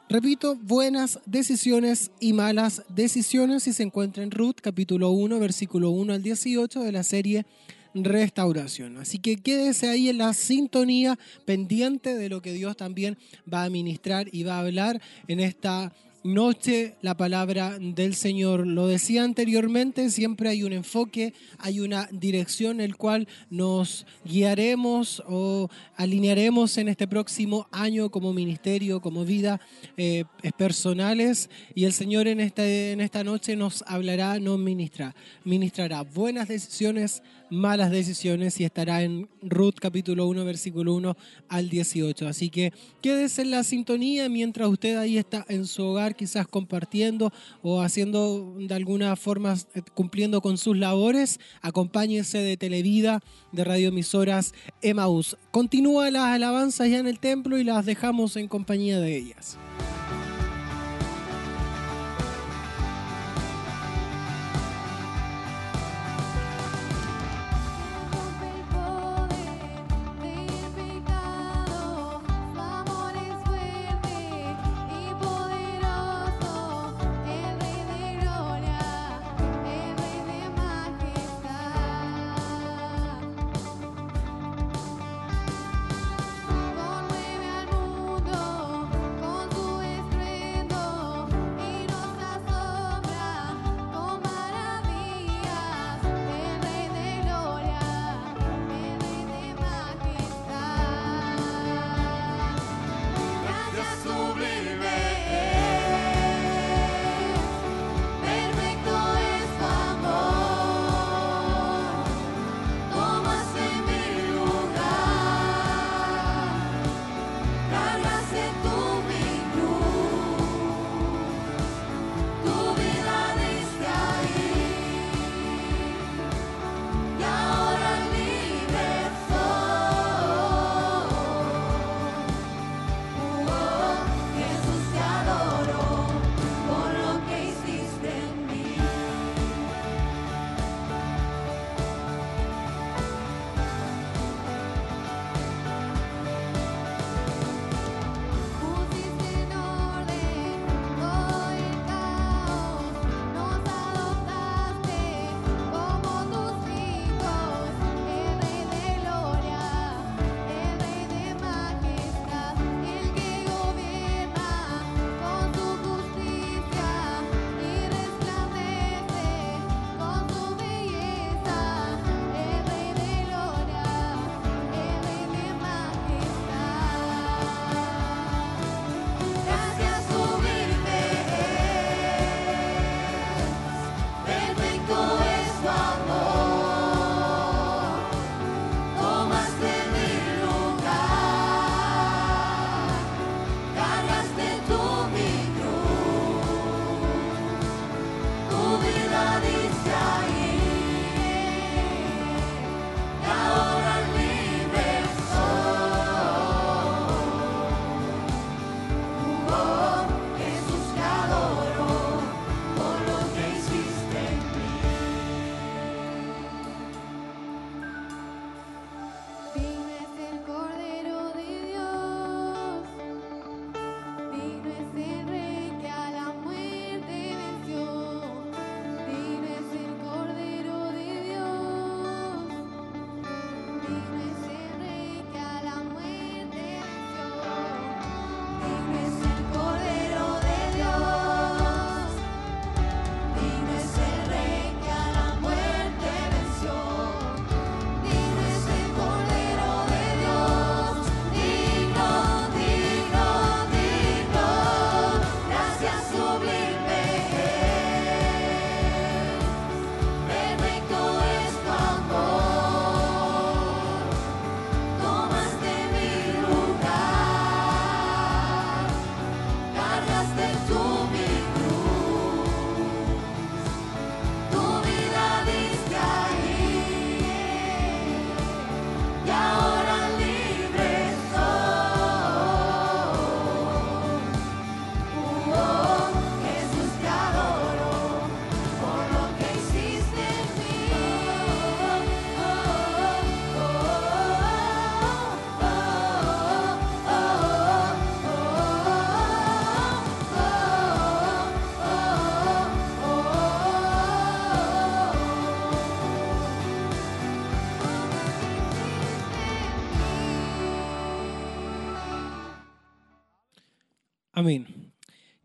Repito, buenas decisiones y malas decisiones y se encuentra en Ruth capítulo 1, versículo 1 al 18 de la serie Restauración. Así que quédese ahí en la sintonía pendiente de lo que Dios también va a ministrar y va a hablar en esta noche la palabra del Señor. Lo decía anteriormente, siempre hay un enfoque, hay una dirección en el cual nos guiaremos o alinearemos en este próximo año como ministerio, como vida eh, personales. Y el Señor en, este, en esta noche nos hablará, nos ministra, ministrará buenas decisiones, malas decisiones y estará en Ruth capítulo 1, versículo 1 al 18. Así que quédese en la sintonía mientras usted ahí está en su hogar, quizás compartiendo o haciendo de alguna forma, eh, cumpliendo con sus labores. Acompáñese de Televida, de radioemisoras Emaús. Continúa las alabanzas ya en el templo y las dejamos en compañía de ellas.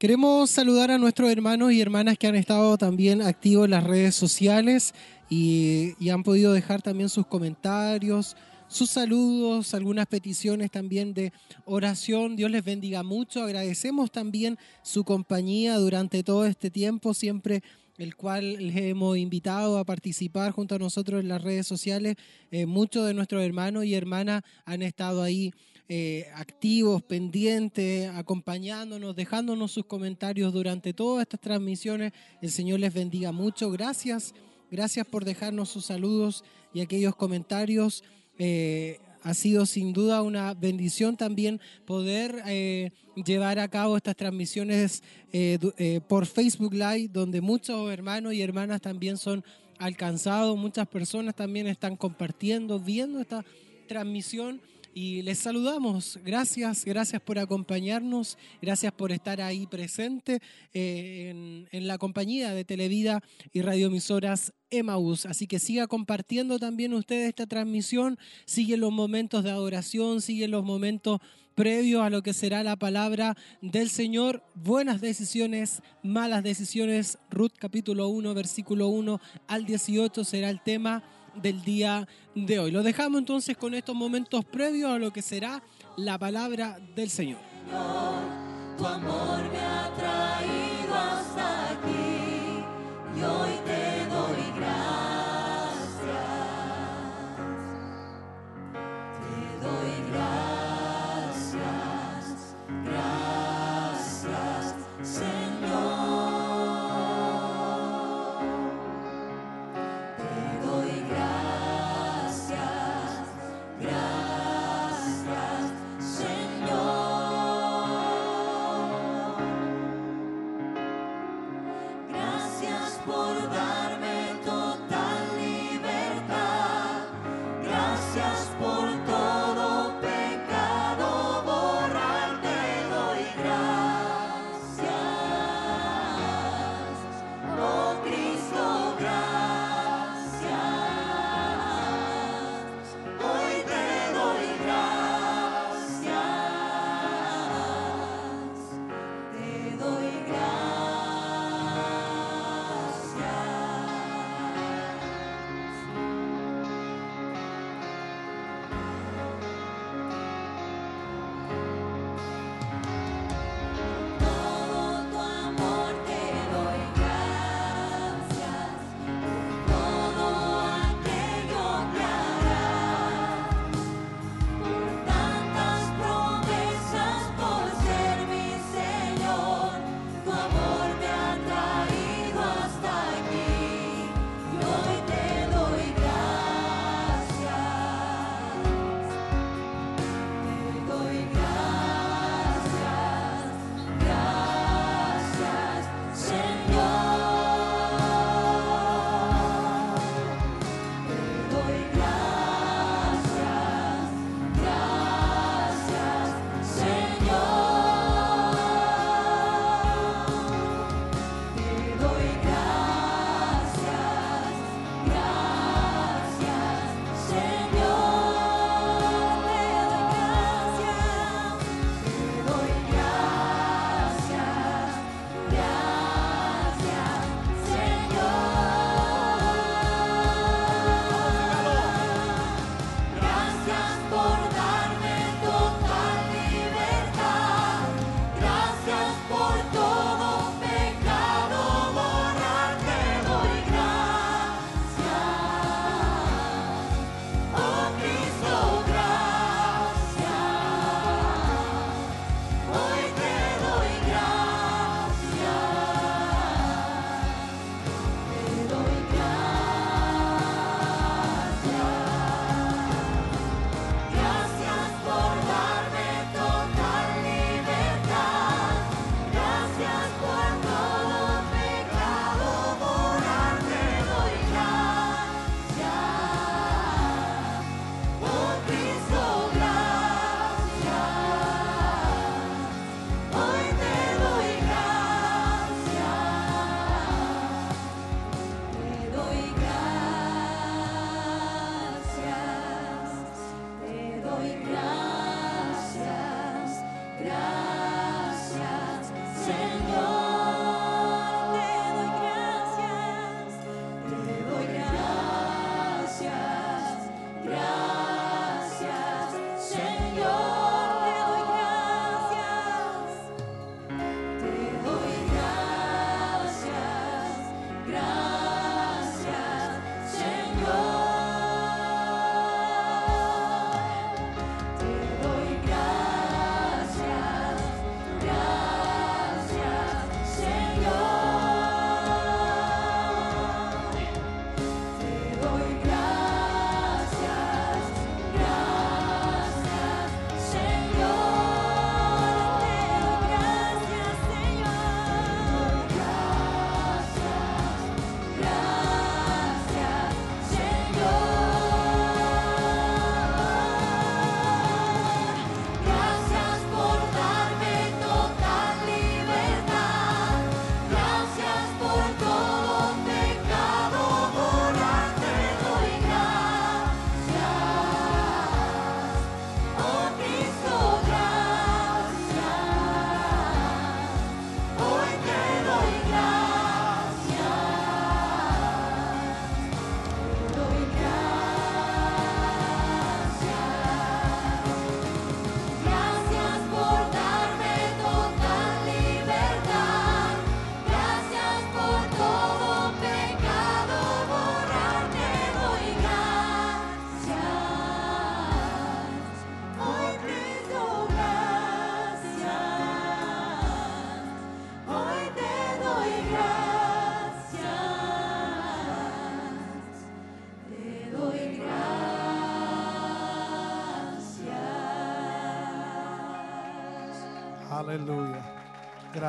Queremos saludar a nuestros hermanos y hermanas que han estado también activos en las redes sociales y, han podido dejar también sus comentarios, sus saludos, algunas peticiones también de oración. Dios les bendiga mucho. Agradecemos también su compañía durante todo este tiempo, siempre el cual les hemos invitado a participar junto a nosotros en las redes sociales. Eh, muchos de nuestros hermanos y hermanas han estado ahí eh, activos, pendientes, acompañándonos, dejándonos sus comentarios durante todas estas transmisiones. El Señor les bendiga mucho. Gracias, gracias por dejarnos sus saludos y aquellos comentarios. Eh, ha sido sin duda una bendición también poder eh, llevar a cabo estas transmisiones eh, eh, por Facebook Live, donde muchos hermanos y hermanas también son alcanzados, muchas personas también están compartiendo, viendo esta transmisión y les saludamos. Gracias, gracias por acompañarnos, gracias por estar ahí presente eh, en, en la compañía de Televida y radioemisoras Emaús. Así que siga compartiendo también usted esta transmisión, sigue los momentos de adoración, sigue los momentos previos a lo que será la palabra del Señor. Buenas decisiones, malas decisiones. Ruth capítulo 1, versículo 1 al 18 será el tema del día de hoy. Lo dejamos entonces con estos momentos previos a lo que será la palabra del Señor. Tu amor me ha traído hasta aquí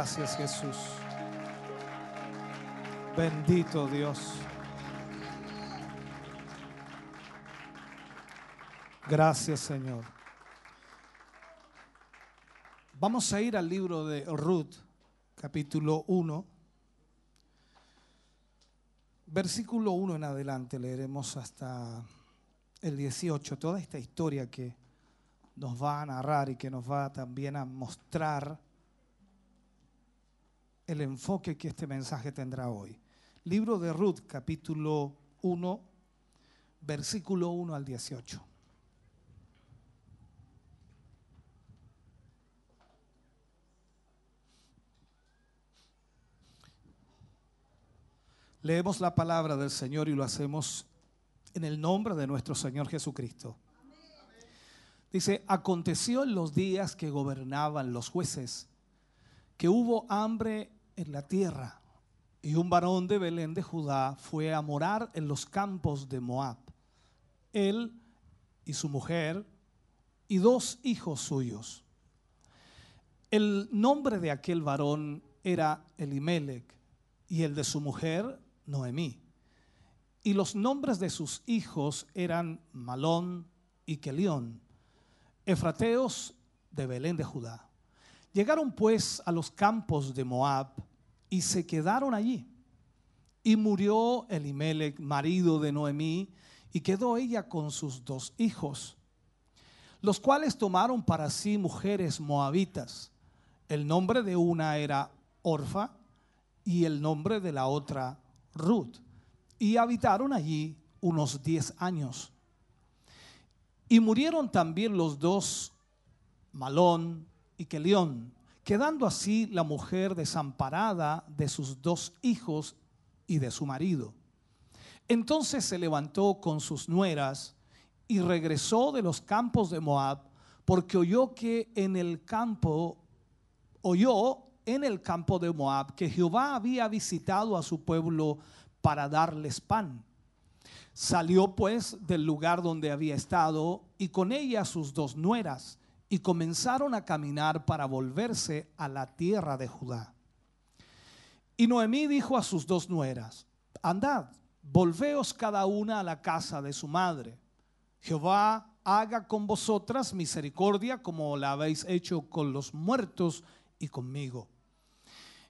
Gracias Jesús. Bendito Dios. Gracias Señor. Vamos a ir al libro de Ruth, capítulo 1. Versículo 1 en adelante leeremos hasta el 18, toda esta historia que nos va a narrar y que nos va también a mostrar el enfoque que este mensaje tendrá hoy. Libro de Ruth, capítulo 1, versículo 1 al 18. Leemos la palabra del Señor y lo hacemos en el nombre de nuestro Señor Jesucristo. Dice, aconteció en los días que gobernaban los jueces, que hubo hambre en la tierra, y un varón de Belén de Judá fue a morar en los campos de Moab, él y su mujer y dos hijos suyos. El nombre de aquel varón era Elimelech y el de su mujer Noemí. Y los nombres de sus hijos eran Malón y Kelión, efrateos de Belén de Judá. Llegaron pues a los campos de Moab y se quedaron allí. Y murió Elimelech, marido de Noemí, y quedó ella con sus dos hijos, los cuales tomaron para sí mujeres moabitas. El nombre de una era Orfa y el nombre de la otra Ruth. Y habitaron allí unos diez años. Y murieron también los dos, Malón y Kelión, quedando así la mujer desamparada de sus dos hijos y de su marido. Entonces se levantó con sus nueras y regresó de los campos de Moab, porque oyó que en el campo, oyó en el campo de Moab que Jehová había visitado a su pueblo para darles pan. Salió pues del lugar donde había estado y con ella sus dos nueras y comenzaron a caminar para volverse a la tierra de Judá. Y Noemí dijo a sus dos nueras, andad, volveos cada una a la casa de su madre. Jehová haga con vosotras misericordia como la habéis hecho con los muertos y conmigo.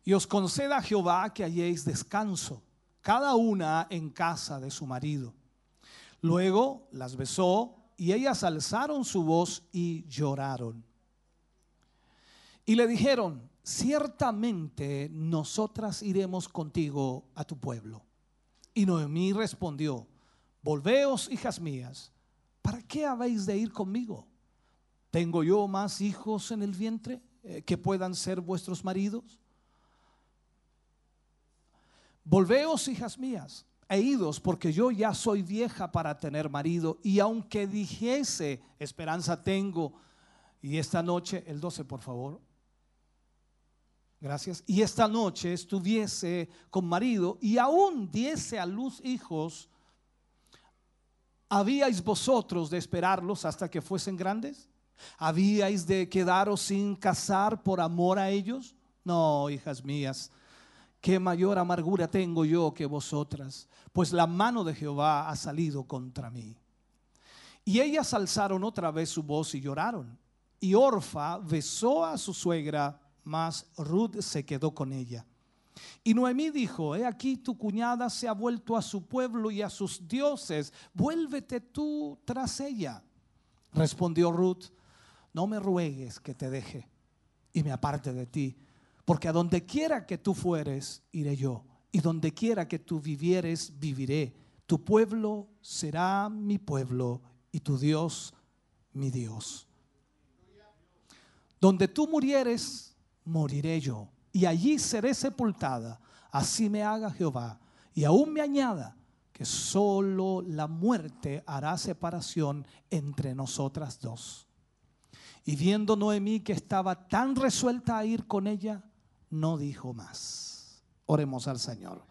Y os conceda Jehová que halléis descanso, cada una en casa de su marido. Luego las besó y ellas alzaron su voz y lloraron. Y le dijeron, ciertamente nosotras iremos contigo a tu pueblo. Y Noemí respondió, volveos, hijas mías, ¿para qué habéis de ir conmigo? ¿Tengo yo más hijos en el vientre eh, que puedan ser vuestros maridos? Volveos, hijas mías, idos, porque yo ya soy vieja para tener marido, y aunque dijese, esperanza tengo, y esta noche, el 12 por favor, gracias, y esta noche estuviese con marido, y aún diese a luz hijos, ¿habíais vosotros de esperarlos hasta que fuesen grandes? ¿Habíais de quedaros sin casar por amor a ellos? No, hijas mías, qué mayor amargura tengo yo que vosotras, pues la mano de Jehová ha salido contra mí. Y ellas alzaron otra vez su voz y lloraron. Y Orfa besó a su suegra, mas Ruth se quedó con ella. Y Noemí dijo, he aquí tu cuñada se ha vuelto a su pueblo y a sus dioses, vuélvete tú tras ella. Respondió Ruth, no me ruegues que te deje y me aparte de ti, porque a donde quiera que tú fueres, iré yo, y donde quiera que tú vivieres, viviré. Tu pueblo será mi pueblo y tu Dios mi Dios. Donde tú murieres, moriré yo, y allí seré sepultada. Así me haga Jehová, y aún me añada que solo la muerte hará separación entre nosotras dos. Y viendo Noemí que estaba tan resuelta a ir con ella, no dijo más. Oremos al Señor.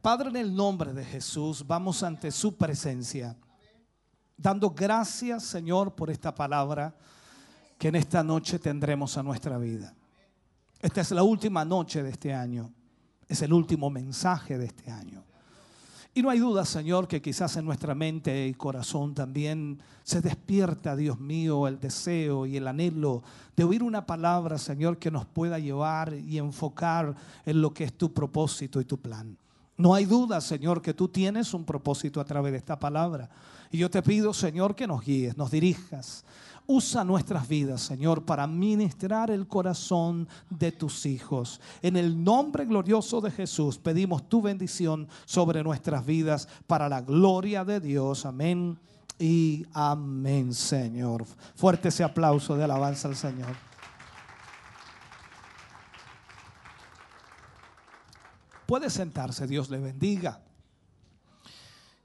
Padre, en el nombre de Jesús, vamos ante su presencia, dando gracias, Señor, por esta palabra que en esta noche tendremos a nuestra vida. Esta es la última noche de este año. Es el último mensaje de este año. Y no hay duda, Señor, que quizás en nuestra mente y corazón también se despierta, Dios mío, el deseo y el anhelo de oír una palabra, Señor, que nos pueda llevar y enfocar en lo que es tu propósito y tu plan. No hay duda, Señor, que tú tienes un propósito a través de esta palabra. Y yo te pido, Señor, que nos guíes, nos dirijas. Usa nuestras vidas, Señor, para ministrar el corazón de tus hijos. En el nombre glorioso de Jesús pedimos tu bendición sobre nuestras vidas para la gloria de Dios. Amén y amén, Señor. Fuerte ese aplauso de alabanza al Señor. Puede sentarse, Dios le bendiga.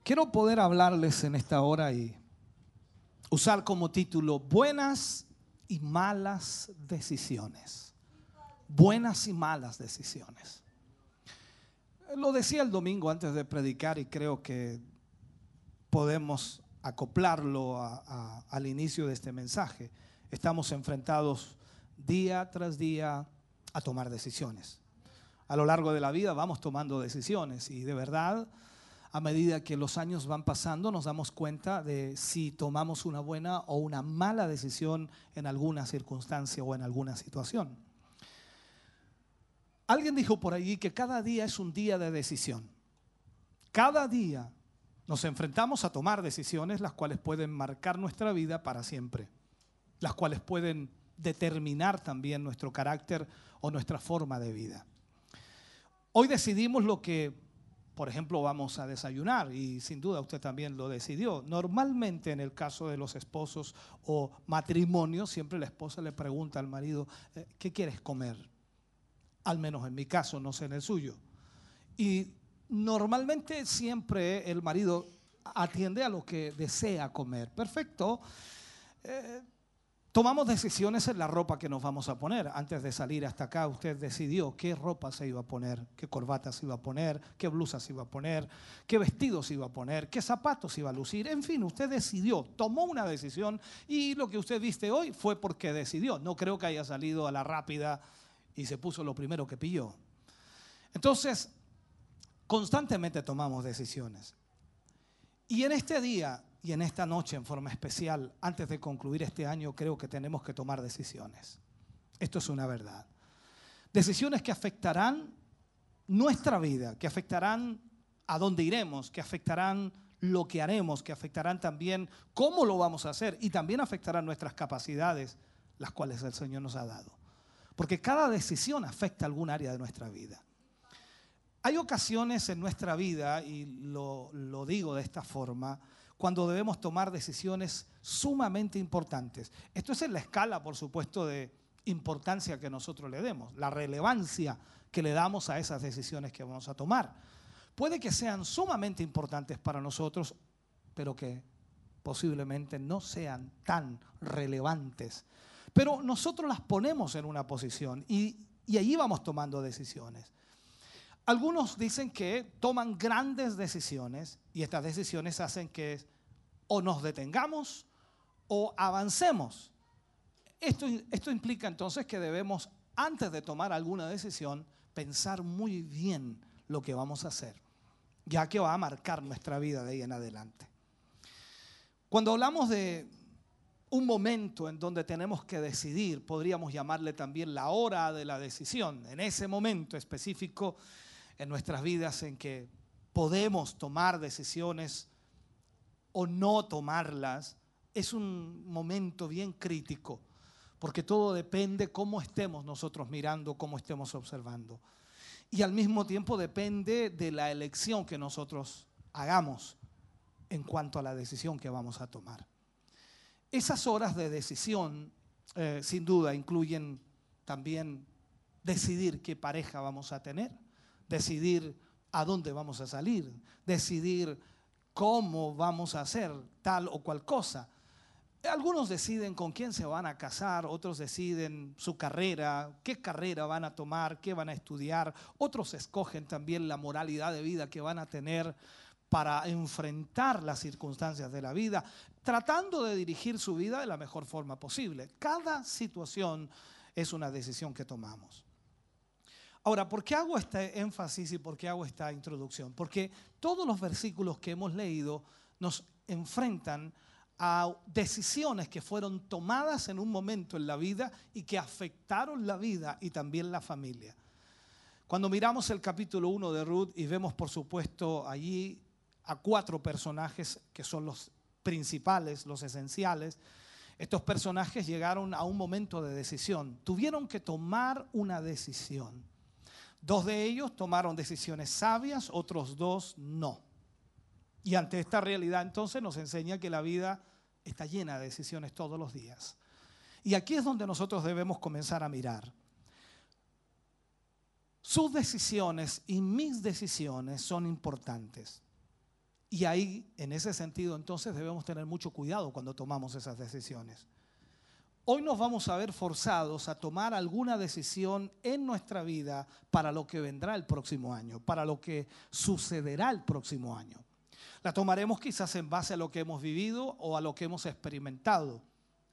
Quiero poder hablarles en esta hora y usar como título buenas y malas decisiones. Buenas y malas decisiones. Lo decía el domingo antes de predicar y creo que podemos acoplarlo al inicio de este mensaje. Estamos enfrentados día tras día a tomar decisiones. A lo largo de la vida vamos tomando decisiones y de verdad a medida que los años van pasando, nos damos cuenta de si tomamos una buena o una mala decisión en alguna circunstancia o en alguna situación. Alguien dijo por allí que cada día es un día de decisión. Cada día nos enfrentamos a tomar decisiones las cuales pueden marcar nuestra vida para siempre, las cuales pueden determinar también nuestro carácter o nuestra forma de vida. Hoy decidimos lo que por ejemplo, vamos a desayunar y sin duda usted también lo decidió. Normalmente en el caso de los esposos o matrimonios, siempre la esposa le pregunta al marido, eh, ¿qué quieres comer? Al menos en mi caso, no sé en el suyo. Y normalmente siempre el marido atiende a lo que desea comer. Perfecto. Eh, Tomamos decisiones en la ropa que nos vamos a poner. Antes de salir hasta acá, usted decidió qué ropa se iba a poner, qué corbata se iba a poner, qué blusa se iba a poner, qué vestido se iba a poner, qué zapatos iba a lucir. En fin, usted decidió, tomó una decisión y lo que usted viste hoy fue porque decidió. No creo que haya salido a la rápida y se puso lo primero que pilló. Entonces, constantemente tomamos decisiones. Y en este día y en esta noche en forma especial, antes de concluir este año, creo que tenemos que tomar decisiones. Esto es una verdad. Decisiones que afectarán nuestra vida, que afectarán a dónde iremos, que afectarán lo que haremos, que afectarán también cómo lo vamos a hacer y también afectarán nuestras capacidades, las cuales el Señor nos ha dado. Porque cada decisión afecta algún área de nuestra vida. Hay ocasiones en nuestra vida, y lo, lo digo de esta forma, cuando debemos tomar decisiones sumamente importantes. Esto es en la escala, por supuesto, de importancia que nosotros le demos, la relevancia que le damos a esas decisiones que vamos a tomar. Puede que sean sumamente importantes para nosotros, pero que posiblemente no sean tan relevantes. Pero nosotros las ponemos en una posición y, y allí vamos tomando decisiones. Algunos dicen que toman grandes decisiones y estas decisiones hacen que o nos detengamos o avancemos. Esto, esto implica entonces que debemos, antes de tomar alguna decisión, pensar muy bien lo que vamos a hacer, ya que va a marcar nuestra vida de ahí en adelante. Cuando hablamos de un momento en donde tenemos que decidir, podríamos llamarle también la hora de la decisión, en ese momento específico en nuestras vidas en que podemos tomar decisiones o no tomarlas, es un momento bien crítico, porque todo depende cómo estemos nosotros mirando, cómo estemos observando. Y al mismo tiempo depende de la elección que nosotros hagamos en cuanto a la decisión que vamos a tomar. Esas horas de decisión, eh, sin duda, incluyen también decidir qué pareja vamos a tener, decidir a dónde vamos a salir, decidir cómo vamos a hacer tal o cual cosa. Algunos deciden con quién se van a casar, otros deciden su carrera, qué carrera van a tomar, qué van a estudiar, otros escogen también la moralidad de vida que van a tener para enfrentar las circunstancias de la vida, tratando de dirigir su vida de la mejor forma posible. Cada situación es una decisión que tomamos. Ahora, ¿por qué hago este énfasis y por qué hago esta introducción? Porque todos los versículos que hemos leído nos enfrentan a decisiones que fueron tomadas en un momento en la vida y que afectaron la vida y también la familia. Cuando miramos el capítulo 1 de Ruth y vemos, por supuesto, allí a cuatro personajes que son los principales, los esenciales, estos personajes llegaron a un momento de decisión. Tuvieron que tomar una decisión. Dos de ellos tomaron decisiones sabias, otros dos no. Y ante esta realidad entonces nos enseña que la vida está llena de decisiones todos los días. Y aquí es donde nosotros debemos comenzar a mirar. Sus decisiones y mis decisiones son importantes. Y ahí, en ese sentido, entonces debemos tener mucho cuidado cuando tomamos esas decisiones. Hoy nos vamos a ver forzados a tomar alguna decisión en nuestra vida para lo que vendrá el próximo año, para lo que sucederá el próximo año. La tomaremos quizás en base a lo que hemos vivido o a lo que hemos experimentado,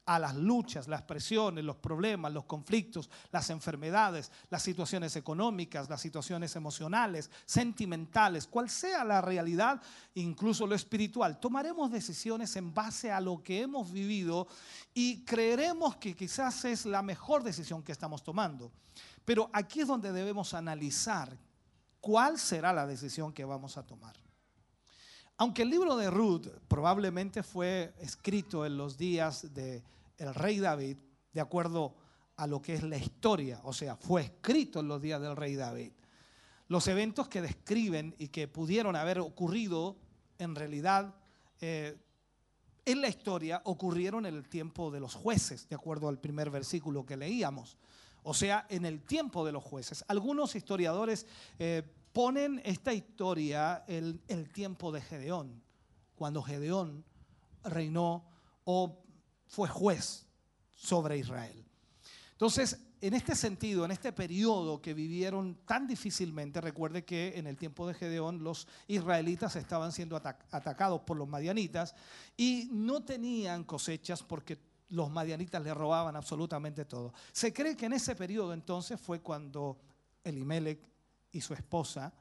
a las luchas, las presiones, los problemas, los conflictos, las enfermedades, las situaciones económicas, las situaciones emocionales, sentimentales, cual sea la realidad, incluso lo espiritual. Tomaremos decisiones en base a lo que hemos vivido y creeremos que quizás es la mejor decisión que estamos tomando. Pero aquí es donde debemos analizar cuál será la decisión que vamos a tomar. Aunque el libro de Ruth probablemente fue escrito en los días del el rey David, de acuerdo a lo que es la historia, o sea, fue escrito en los días del rey David. Los eventos que describen y que pudieron haber ocurrido, en realidad, eh, en la historia ocurrieron en el tiempo de los jueces, de acuerdo al primer versículo que leíamos. O sea, en el tiempo de los jueces. Algunos historiadores eh, ponen esta historia en el tiempo de Gedeón, cuando Gedeón reinó o fue juez sobre Israel. Entonces, en este sentido, en este periodo que vivieron tan difícilmente, recuerde que en el tiempo de Gedeón los israelitas estaban siendo atacados por los madianitas y no tenían cosechas porque los madianitas le robaban absolutamente todo. Se cree que en ese periodo entonces fue cuando Elimelech y su esposa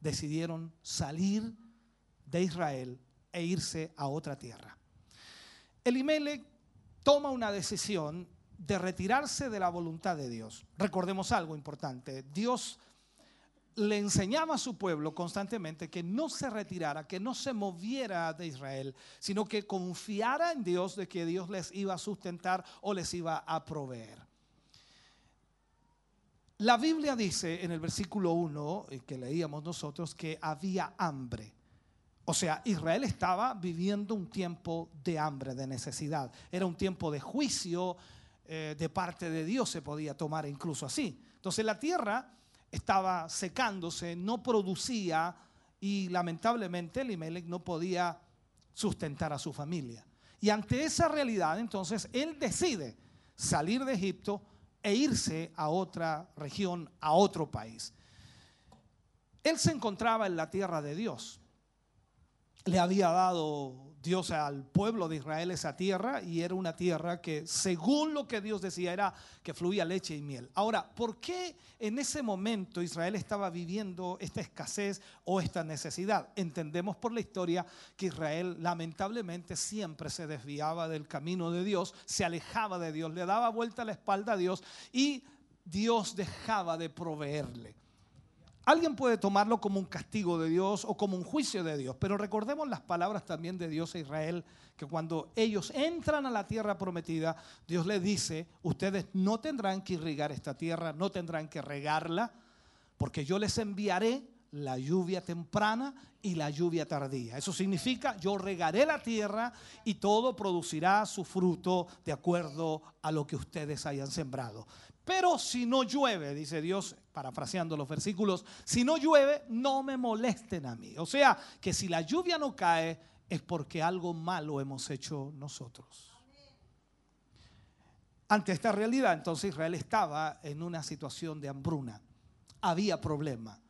decidieron salir de Israel e irse a otra tierra. Elimelech toma una decisión de retirarse de la voluntad de Dios. Recordemos algo importante. Dios le enseñaba a su pueblo constantemente que no se retirara, que no se moviera de Israel, sino que confiara en Dios de que Dios les iba a sustentar o les iba a proveer. La Biblia dice en el versículo 1 que leíamos nosotros que había hambre. O sea, Israel estaba viviendo un tiempo de hambre, de necesidad. Era un tiempo de juicio eh, de parte de Dios, se podía tomar incluso así. Entonces la tierra estaba secándose, no producía y lamentablemente Elimelech no podía sustentar a su familia. Y ante esa realidad, entonces, él decide salir de Egipto e irse a otra región, a otro país. Él se encontraba en la tierra de Dios. Le había dado Dios al pueblo de Israel esa tierra y era una tierra que según lo que Dios decía era que fluía leche y miel. Ahora, ¿por qué en ese momento Israel estaba viviendo esta escasez o esta necesidad? Entendemos por la historia que Israel lamentablemente siempre se desviaba del camino de Dios, se alejaba de Dios, le daba vuelta la espalda a Dios y Dios dejaba de proveerle. Alguien puede tomarlo como un castigo de Dios o como un juicio de Dios, pero recordemos las palabras también de Dios a Israel, que cuando ellos entran a la tierra prometida, Dios les dice, ustedes no tendrán que irrigar esta tierra, no tendrán que regarla, porque yo les enviaré la lluvia temprana y la lluvia tardía. Eso significa, yo regaré la tierra y todo producirá su fruto de acuerdo a lo que ustedes hayan sembrado. Pero si no llueve, dice Dios, parafraseando los versículos, si no llueve, no me molesten a mí. O sea, que si la lluvia no cae, es porque algo malo hemos hecho nosotros. Ante esta realidad, entonces Israel estaba en una situación de hambruna. Había problema.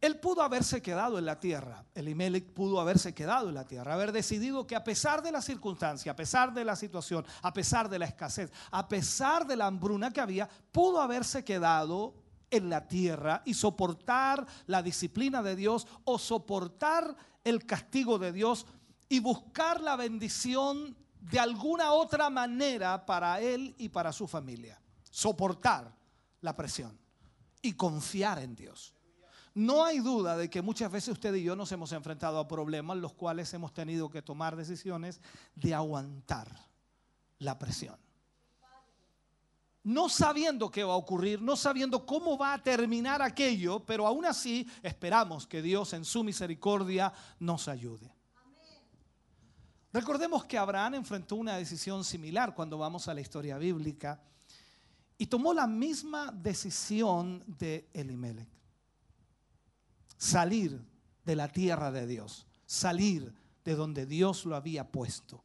Él pudo haberse quedado en la tierra, Elimelech pudo haberse quedado en la tierra, haber decidido que a pesar de la circunstancia, a pesar de la situación, a pesar de la escasez, a pesar de la hambruna que había, pudo haberse quedado en la tierra y soportar la disciplina de Dios o soportar el castigo de Dios y buscar la bendición de alguna otra manera para él y para su familia. Soportar la presión y confiar en Dios. No hay duda de que muchas veces usted y yo nos hemos enfrentado a problemas los cuales hemos tenido que tomar decisiones de aguantar la presión. No sabiendo qué va a ocurrir, no sabiendo cómo va a terminar aquello, pero aún así esperamos que Dios en su misericordia nos ayude. Recordemos que Abraham enfrentó una decisión similar cuando vamos a la historia bíblica y tomó la misma decisión de Elimelech. Salir de la tierra de Dios, salir de donde Dios lo había puesto.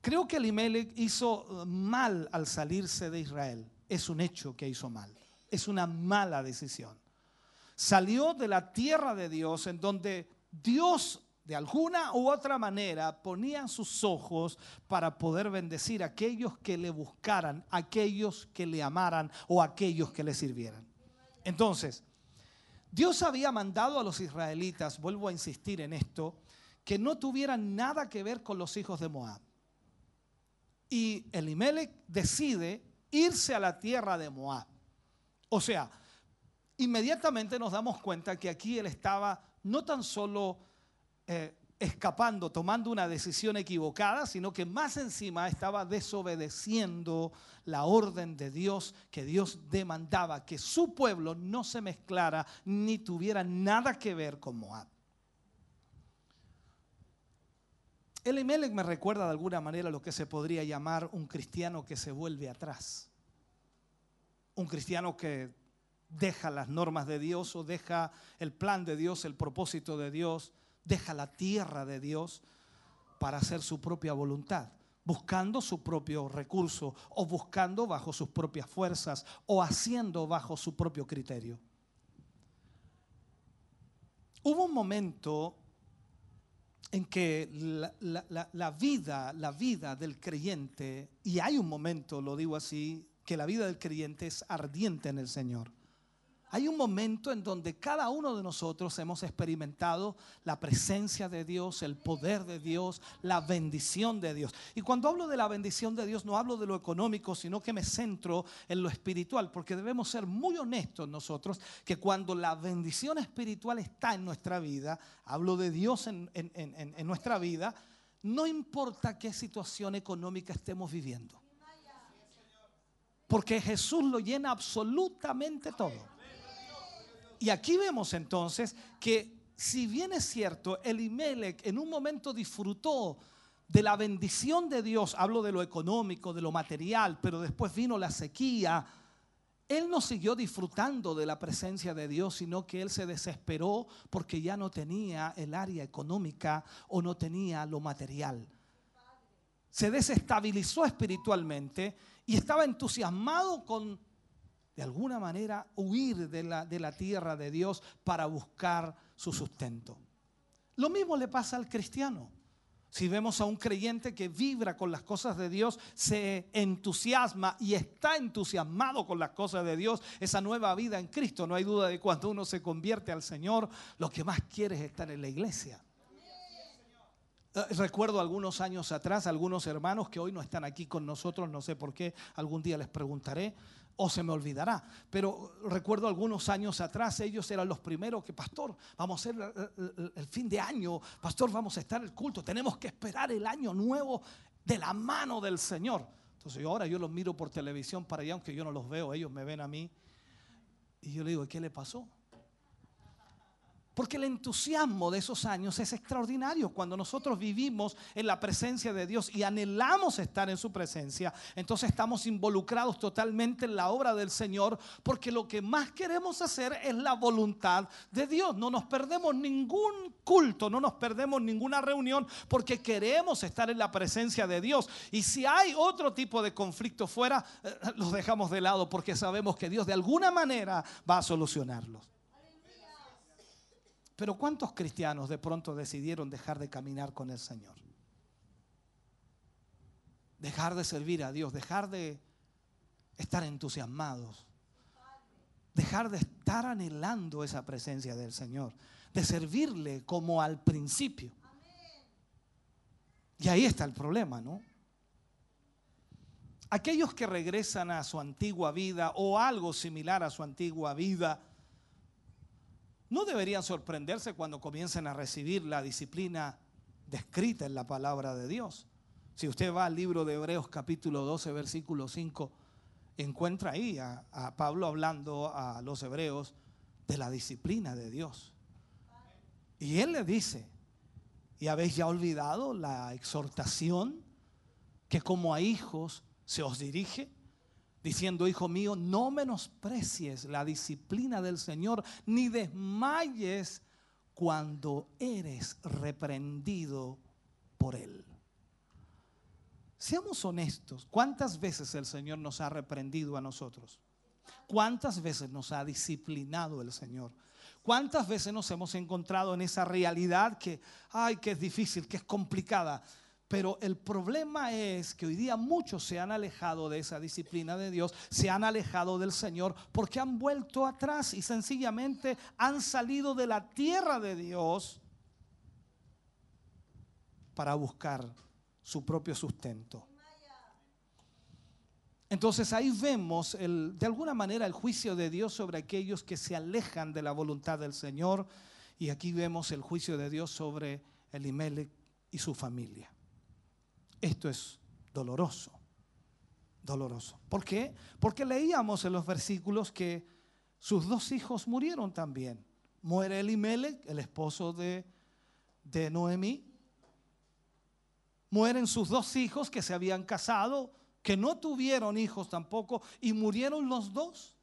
Creo que Elimelech hizo mal al salirse de Israel. Es un hecho que hizo mal. Es una mala decisión. Salió de la tierra de Dios en donde Dios de alguna u otra manera ponía sus ojos para poder bendecir a aquellos que le buscaran, aquellos que le amaran o aquellos que le sirvieran. Entonces, Dios había mandado a los israelitas, vuelvo a insistir en esto, que no tuvieran nada que ver con los hijos de Moab. Y Elimelech decide irse a la tierra de Moab. O sea, inmediatamente nos damos cuenta que aquí él estaba no tan solo eh, escapando, tomando una decisión equivocada, sino que más encima estaba desobedeciendo la orden de Dios que Dios demandaba, que su pueblo no se mezclara ni tuviera nada que ver con Moab. Elimelech me recuerda de alguna manera lo que se podría llamar un cristiano que se vuelve atrás. Un cristiano que deja las normas de Dios o deja el plan de Dios, el propósito de Dios, deja la tierra de Dios para hacer su propia voluntad, buscando su propio recurso o buscando bajo sus propias fuerzas o haciendo bajo su propio criterio. Hubo un momento en que la, la- la- vida, la vida del creyente, y hay un momento, lo digo así, que la vida del creyente es ardiente en el Señor. Hay un momento en donde cada uno de nosotros hemos experimentado la presencia de Dios, el poder de Dios, la bendición de Dios. Y cuando hablo de la bendición de Dios, no hablo de lo económico, sino que me centro en lo espiritual, porque debemos ser muy honestos nosotros, que cuando la bendición espiritual está en nuestra vida, hablo de Dios en, en- nuestra vida, no importa qué situación económica estemos viviendo. Porque Jesús lo llena absolutamente todo. Y aquí vemos entonces que si bien es cierto, Elimelech en un momento disfrutó de la bendición de Dios, hablo de lo económico, de lo material, pero después vino la sequía, él no siguió disfrutando de la presencia de Dios, sino que él se desesperó porque ya no tenía el área económica o no tenía lo material. Se desestabilizó espiritualmente y estaba entusiasmado con de alguna manera huir de la, de la tierra de Dios para buscar su sustento. Lo mismo le pasa al cristiano. Si vemos a un creyente que vibra con las cosas de Dios, se entusiasma y está entusiasmado con las cosas de Dios, esa nueva vida en Cristo, no hay duda de cuando uno se convierte al Señor, lo que más quiere es estar en la iglesia. Eh, Recuerdo algunos años atrás, algunos hermanos que hoy no están aquí con nosotros, no sé por qué, algún día les preguntaré o se me olvidará, pero recuerdo algunos años atrás, ellos eran los primeros que, pastor, vamos a hacer el, fin de año, pastor, vamos a estar el culto, tenemos que esperar el año nuevo de la mano del Señor. Entonces ahora yo los miro por televisión para allá, aunque yo no los veo, ellos me ven a mí, y yo le digo, ¿qué le pasó? Porque el entusiasmo de esos años es extraordinario. Cuando nosotros vivimos en la presencia de Dios y anhelamos estar en su presencia, entonces estamos involucrados totalmente en la obra del Señor, porque lo que más queremos hacer es la voluntad de Dios. No nos perdemos ningún culto, no nos perdemos ninguna reunión, porque queremos estar en la presencia de Dios. Y si hay otro tipo de conflicto fuera, eh, los dejamos de lado, porque sabemos que Dios de alguna manera va a solucionarlos. Pero ¿cuántos cristianos de pronto decidieron dejar de caminar con el Señor? Dejar de servir a Dios, dejar de estar entusiasmados. dejar de estar anhelando esa presencia del Señor, de servirle como al principio. Y ahí está el problema, ¿no? Aquellos que regresan a su antigua vida o algo similar a su antigua vida, no deberían sorprenderse cuando comiencen a recibir la disciplina descrita en la palabra de Dios. Si usted va al libro de Hebreos capítulo 12, versículo 5, encuentra ahí a, a Pablo hablando a los hebreos de la disciplina de Dios. Y él le dice, ¿y habéis ya olvidado la exhortación que como a hijos se os dirige? Diciendo, hijo mío, no menosprecies la disciplina del Señor, ni desmayes cuando eres reprendido por Él. Seamos honestos, ¿cuántas veces el Señor nos ha reprendido a nosotros? ¿Cuántas veces nos ha disciplinado el Señor? ¿Cuántas veces nos hemos encontrado en esa realidad que, ay, que es difícil, que es complicada? Pero el problema es que hoy día muchos se han alejado de esa disciplina de Dios, se han alejado del Señor porque han vuelto atrás y sencillamente han salido de la tierra de Dios para buscar su propio sustento. Entonces ahí vemos de alguna manera el juicio de Dios sobre aquellos que se alejan de la voluntad del Señor y aquí vemos el juicio de Dios sobre Elimelech y su familia. Esto es doloroso, doloroso. ¿Por qué? Porque leíamos en los versículos que sus dos hijos murieron también. Muere Elimelech, el esposo de, de Noemí. Mueren sus dos hijos que se habían casado, que no tuvieron hijos tampoco, y murieron los dos.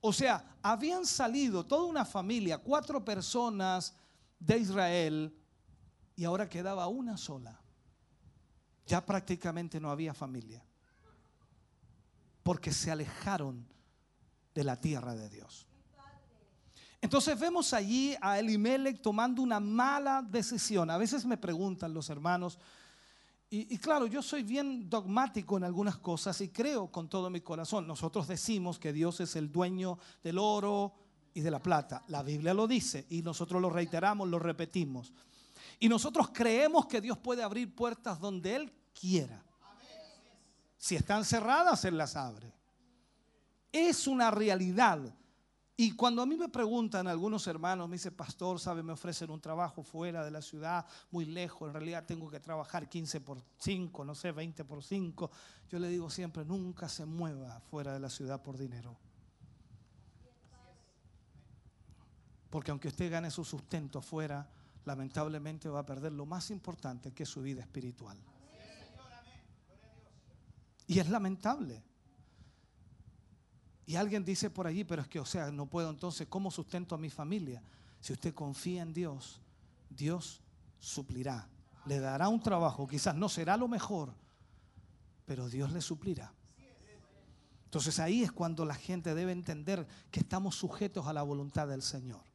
O sea, habían salido toda una familia, cuatro personas de Israel, y ahora quedaba una sola. Ya prácticamente no había familia. Porque se alejaron de la tierra de Dios. Entonces vemos allí a Elimelech tomando una mala decisión. A veces me preguntan los hermanos, y, y, claro, yo soy bien dogmático en algunas cosas y creo con todo mi corazón. Nosotros decimos que Dios es el dueño del oro y de la plata. La Biblia lo dice y nosotros lo reiteramos, lo repetimos. Y nosotros creemos que Dios puede abrir puertas donde Él quiera. Si están cerradas, Él las abre. Es una realidad. Y cuando a mí me preguntan algunos hermanos, me dice, pastor, ¿sabe? Me ofrecen un trabajo fuera de la ciudad, muy lejos, en realidad tengo que trabajar 15 por 5, no sé, 20 por 5. Yo le digo siempre, nunca se mueva fuera de la ciudad por dinero. Porque aunque usted gane su sustento afuera, lamentablemente va a perder lo más importante que es su vida espiritual. Y es lamentable. Y alguien dice por allí, pero es que, o sea, no puedo entonces, ¿cómo sustento a mi familia? Si usted confía en Dios, Dios suplirá. Le dará un trabajo, quizás no será lo mejor, pero Dios le suplirá. Entonces ahí es cuando la gente debe entender que estamos sujetos a la voluntad del Señor.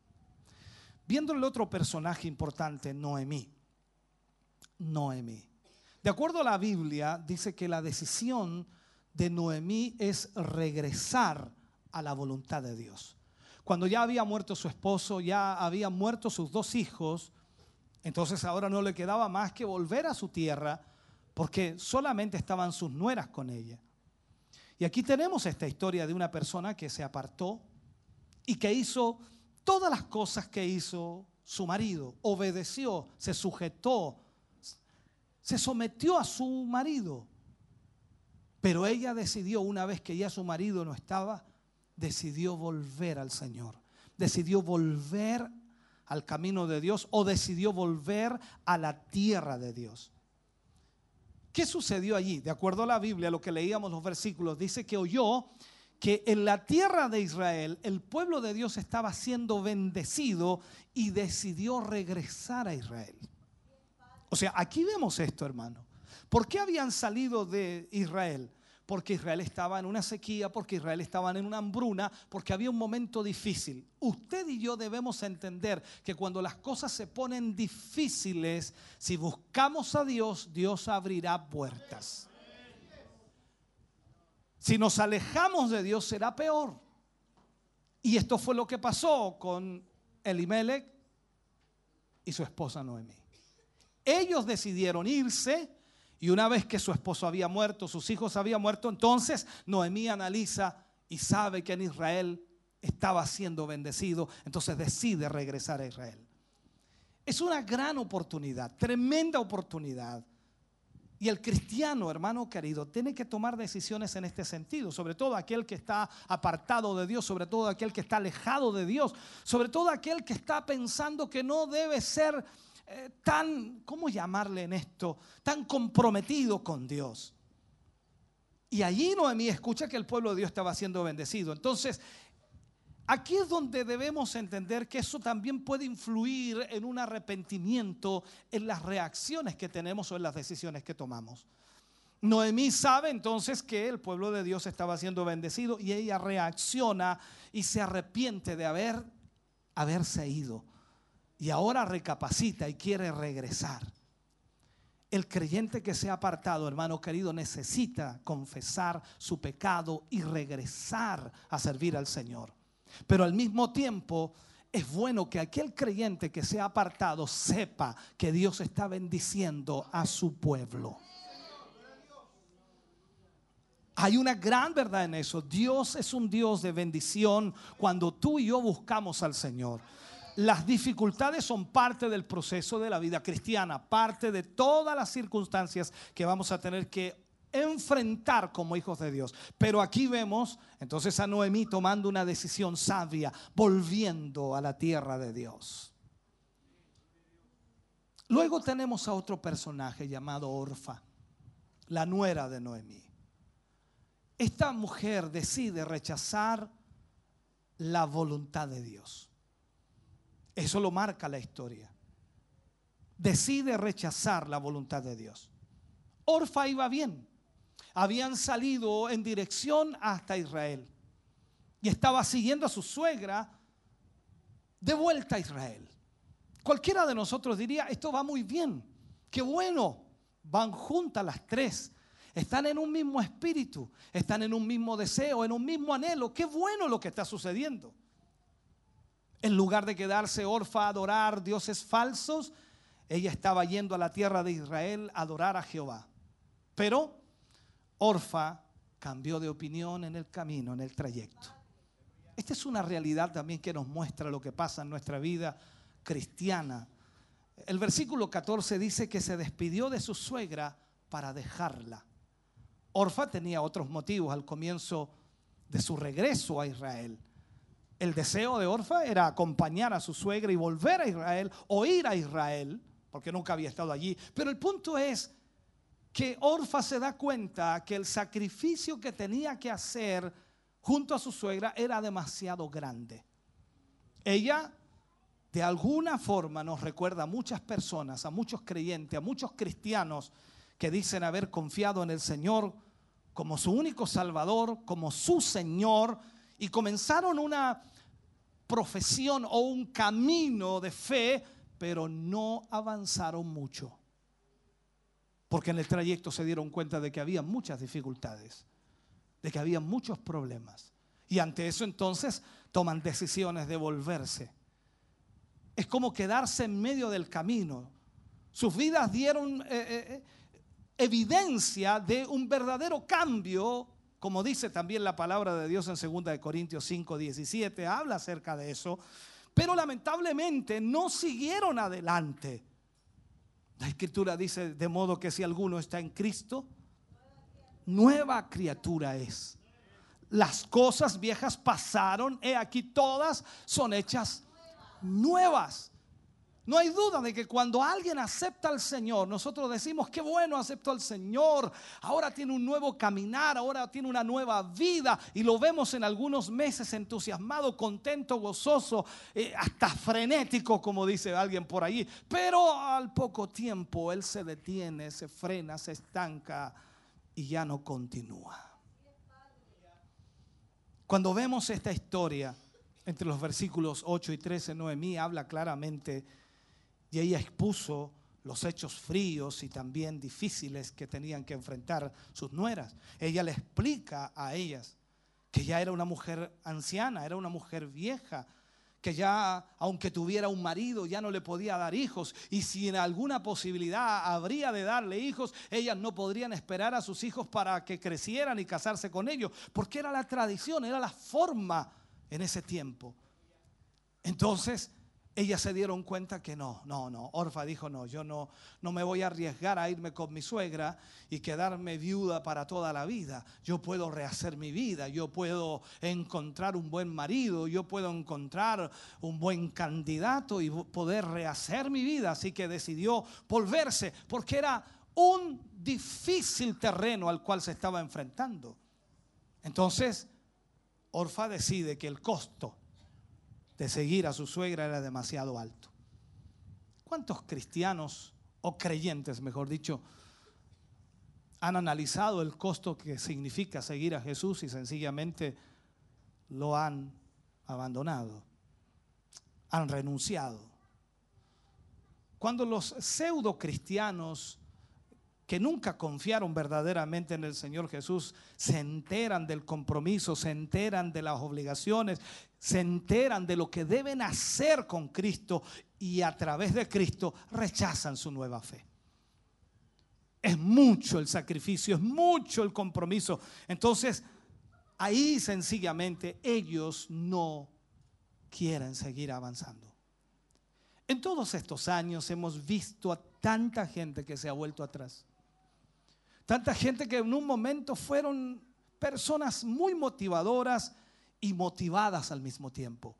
Viendo el otro personaje importante, Noemí. Noemí. De acuerdo a la Biblia, dice que la decisión de Noemí es regresar a la voluntad de Dios. Cuando ya había muerto su esposo, ya habían muerto sus dos hijos, entonces ahora no le quedaba más que volver a su tierra porque solamente estaban sus nueras con ella. Y aquí tenemos esta historia de una persona que se apartó y que hizo todas las cosas que hizo su marido, obedeció, se sujetó, se sometió a su marido. Pero ella decidió, una vez que ya su marido no estaba, decidió volver al Señor. Decidió volver al camino de Dios o decidió volver a la tierra de Dios. ¿Qué sucedió allí? De acuerdo a la Biblia, lo que leíamos los versículos, dice que oyó que en la tierra de Israel el pueblo de Dios estaba siendo bendecido y decidió regresar a Israel. O sea, aquí vemos esto, hermano. ¿Por qué habían salido de Israel? Porque Israel estaba en una sequía, porque Israel estaba en una hambruna, porque había un momento difícil. Usted y yo debemos entender que cuando las cosas se ponen difíciles, si buscamos a Dios, Dios abrirá puertas. Si nos alejamos de Dios será peor. Y esto fue lo que pasó con Elimelech y su esposa Noemí. Ellos decidieron irse y una vez que su esposo había muerto, sus hijos habían muerto, entonces Noemí analiza y sabe que en Israel estaba siendo bendecido, entonces decide regresar a Israel. Es una gran oportunidad, tremenda oportunidad. Y el cristiano, hermano querido, tiene que tomar decisiones en este sentido, sobre todo aquel que está apartado de Dios, sobre todo aquel que está alejado de Dios, sobre todo aquel que está pensando que no debe ser eh, tan, ¿cómo llamarle en esto? Tan comprometido con Dios. Y allí Noemí escucha que el pueblo de Dios estaba siendo bendecido. Entonces, Aquí es donde debemos entender que eso también puede influir en un arrepentimiento en las reacciones que tenemos o en las decisiones que tomamos. Noemí sabe entonces que el pueblo de Dios estaba siendo bendecido y ella reacciona y se arrepiente de haber haberse ido. Y ahora recapacita y quiere regresar. El creyente que se ha apartado, hermano querido, necesita confesar su pecado y regresar a servir al Señor. Pero al mismo tiempo es bueno que aquel creyente que se ha apartado sepa que Dios está bendiciendo a su pueblo. Hay una gran verdad en eso. Dios es un Dios de bendición cuando tú y yo buscamos al Señor. Las dificultades son parte del proceso de la vida cristiana, parte de todas las circunstancias que vamos a tener que enfrentar como hijos de Dios. Pero aquí vemos entonces a Noemí tomando una decisión sabia, volviendo a la tierra de Dios. Luego tenemos a otro personaje llamado Orfa, la nuera de Noemí. Esta mujer decide rechazar la voluntad de Dios. Eso lo marca la historia. Decide rechazar la voluntad de Dios. Orfa iba bien. Habían salido en dirección hasta Israel. Y estaba siguiendo a su suegra de vuelta a Israel. Cualquiera de nosotros diría, esto va muy bien. Qué bueno. Van juntas las tres. Están en un mismo espíritu. Están en un mismo deseo, en un mismo anhelo. Qué bueno lo que está sucediendo. En lugar de quedarse orfa a adorar dioses falsos, ella estaba yendo a la tierra de Israel a adorar a Jehová. Pero Orfa cambió de opinión en el camino, en el trayecto. Esta es una realidad también que nos muestra lo que pasa en nuestra vida cristiana. El versículo 14 dice que se despidió de su suegra para dejarla. Orfa tenía otros motivos al comienzo de su regreso a Israel. El deseo de Orfa era acompañar a su suegra y volver a Israel o ir a Israel, porque nunca había estado allí. Pero el punto es que Orfa se da cuenta que el sacrificio que tenía que hacer junto a su suegra era demasiado grande. Ella de alguna forma nos recuerda a muchas personas, a muchos creyentes, a muchos cristianos que dicen haber confiado en el Señor como su único Salvador, como su Señor, y comenzaron una profesión o un camino de fe, pero no avanzaron mucho. Porque en el trayecto se dieron cuenta de que había muchas dificultades, de que había muchos problemas. Y ante eso entonces toman decisiones de volverse. Es como quedarse en medio del camino. Sus vidas dieron eh, eh, evidencia de un verdadero cambio, como dice también la palabra de Dios en 2 de Corintios 5, 17, habla acerca de eso, pero lamentablemente no siguieron adelante. La escritura dice, de modo que si alguno está en Cristo, nueva criatura es. Las cosas viejas pasaron, he aquí todas son hechas nuevas. No hay duda de que cuando alguien acepta al Señor, nosotros decimos, qué bueno aceptó al Señor, ahora tiene un nuevo caminar, ahora tiene una nueva vida y lo vemos en algunos meses entusiasmado, contento, gozoso, eh, hasta frenético, como dice alguien por allí. Pero al poco tiempo Él se detiene, se frena, se estanca y ya no continúa. Cuando vemos esta historia, entre los versículos 8 y 13, Noemí habla claramente ella expuso los hechos fríos y también difíciles que tenían que enfrentar sus nueras. Ella le explica a ellas que ya era una mujer anciana, era una mujer vieja, que ya, aunque tuviera un marido, ya no le podía dar hijos. Y si en alguna posibilidad habría de darle hijos, ellas no podrían esperar a sus hijos para que crecieran y casarse con ellos, porque era la tradición, era la forma en ese tiempo. Entonces, ellas se dieron cuenta que no, no, no. Orfa dijo, no, yo no, no me voy a arriesgar a irme con mi suegra y quedarme viuda para toda la vida. Yo puedo rehacer mi vida, yo puedo encontrar un buen marido, yo puedo encontrar un buen candidato y poder rehacer mi vida. Así que decidió volverse porque era un difícil terreno al cual se estaba enfrentando. Entonces, Orfa decide que el costo de seguir a su suegra era demasiado alto. ¿Cuántos cristianos o creyentes, mejor dicho, han analizado el costo que significa seguir a Jesús y sencillamente lo han abandonado? Han renunciado. Cuando los pseudo cristianos que nunca confiaron verdaderamente en el Señor Jesús, se enteran del compromiso, se enteran de las obligaciones, se enteran de lo que deben hacer con Cristo y a través de Cristo rechazan su nueva fe. Es mucho el sacrificio, es mucho el compromiso. Entonces, ahí sencillamente ellos no quieren seguir avanzando. En todos estos años hemos visto a tanta gente que se ha vuelto atrás. Tanta gente que en un momento fueron personas muy motivadoras y motivadas al mismo tiempo.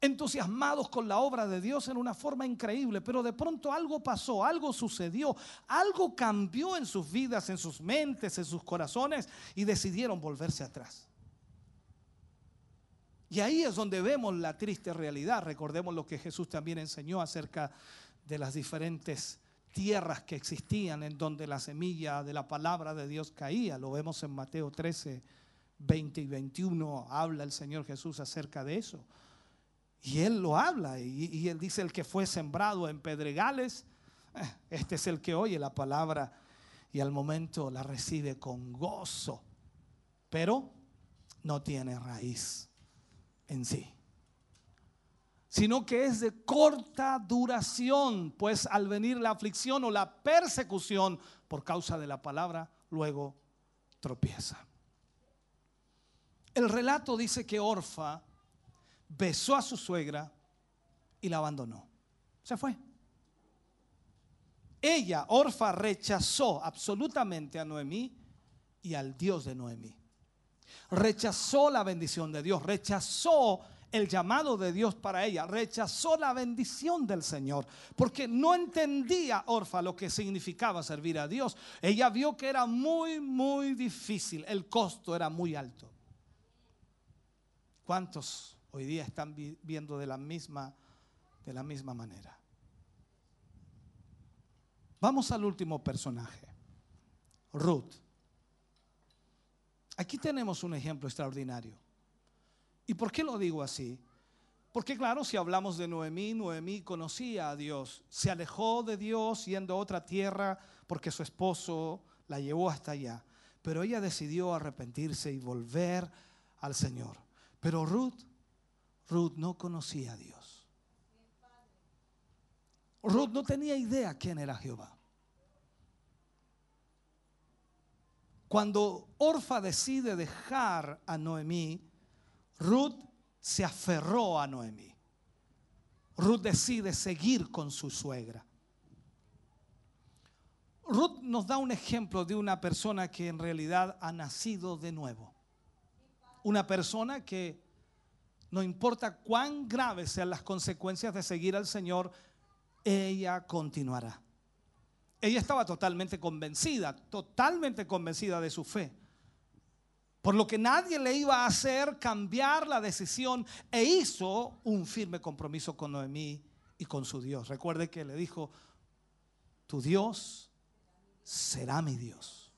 Entusiasmados con la obra de Dios en una forma increíble, pero de pronto algo pasó, algo sucedió, algo cambió en sus vidas, en sus mentes, en sus corazones y decidieron volverse atrás. Y ahí es donde vemos la triste realidad. Recordemos lo que Jesús también enseñó acerca de las diferentes tierras que existían en donde la semilla de la palabra de Dios caía. Lo vemos en Mateo 13, 20 y 21. Habla el Señor Jesús acerca de eso. Y Él lo habla. Y, y Él dice, el que fue sembrado en pedregales, eh, este es el que oye la palabra y al momento la recibe con gozo. Pero no tiene raíz en sí sino que es de corta duración, pues al venir la aflicción o la persecución por causa de la palabra, luego tropieza. El relato dice que Orfa besó a su suegra y la abandonó. Se fue. Ella, Orfa, rechazó absolutamente a Noemí y al Dios de Noemí. Rechazó la bendición de Dios, rechazó el llamado de Dios para ella, rechazó la bendición del Señor, porque no entendía Orfa lo que significaba servir a Dios. Ella vio que era muy, muy difícil, el costo era muy alto. ¿Cuántos hoy día están viendo de la misma, de la misma manera? Vamos al último personaje, Ruth. Aquí tenemos un ejemplo extraordinario. ¿Y por qué lo digo así? Porque claro, si hablamos de Noemí, Noemí conocía a Dios, se alejó de Dios yendo a otra tierra porque su esposo la llevó hasta allá. Pero ella decidió arrepentirse y volver al Señor. Pero Ruth, Ruth no conocía a Dios. Ruth no tenía idea quién era Jehová. Cuando Orfa decide dejar a Noemí, Ruth se aferró a Noemí. Ruth decide seguir con su suegra. Ruth nos da un ejemplo de una persona que en realidad ha nacido de nuevo. Una persona que no importa cuán graves sean las consecuencias de seguir al Señor, ella continuará. Ella estaba totalmente convencida, totalmente convencida de su fe. Por lo que nadie le iba a hacer cambiar la decisión e hizo un firme compromiso con Noemí y con su Dios. Recuerde que le dijo, tu Dios será mi Dios.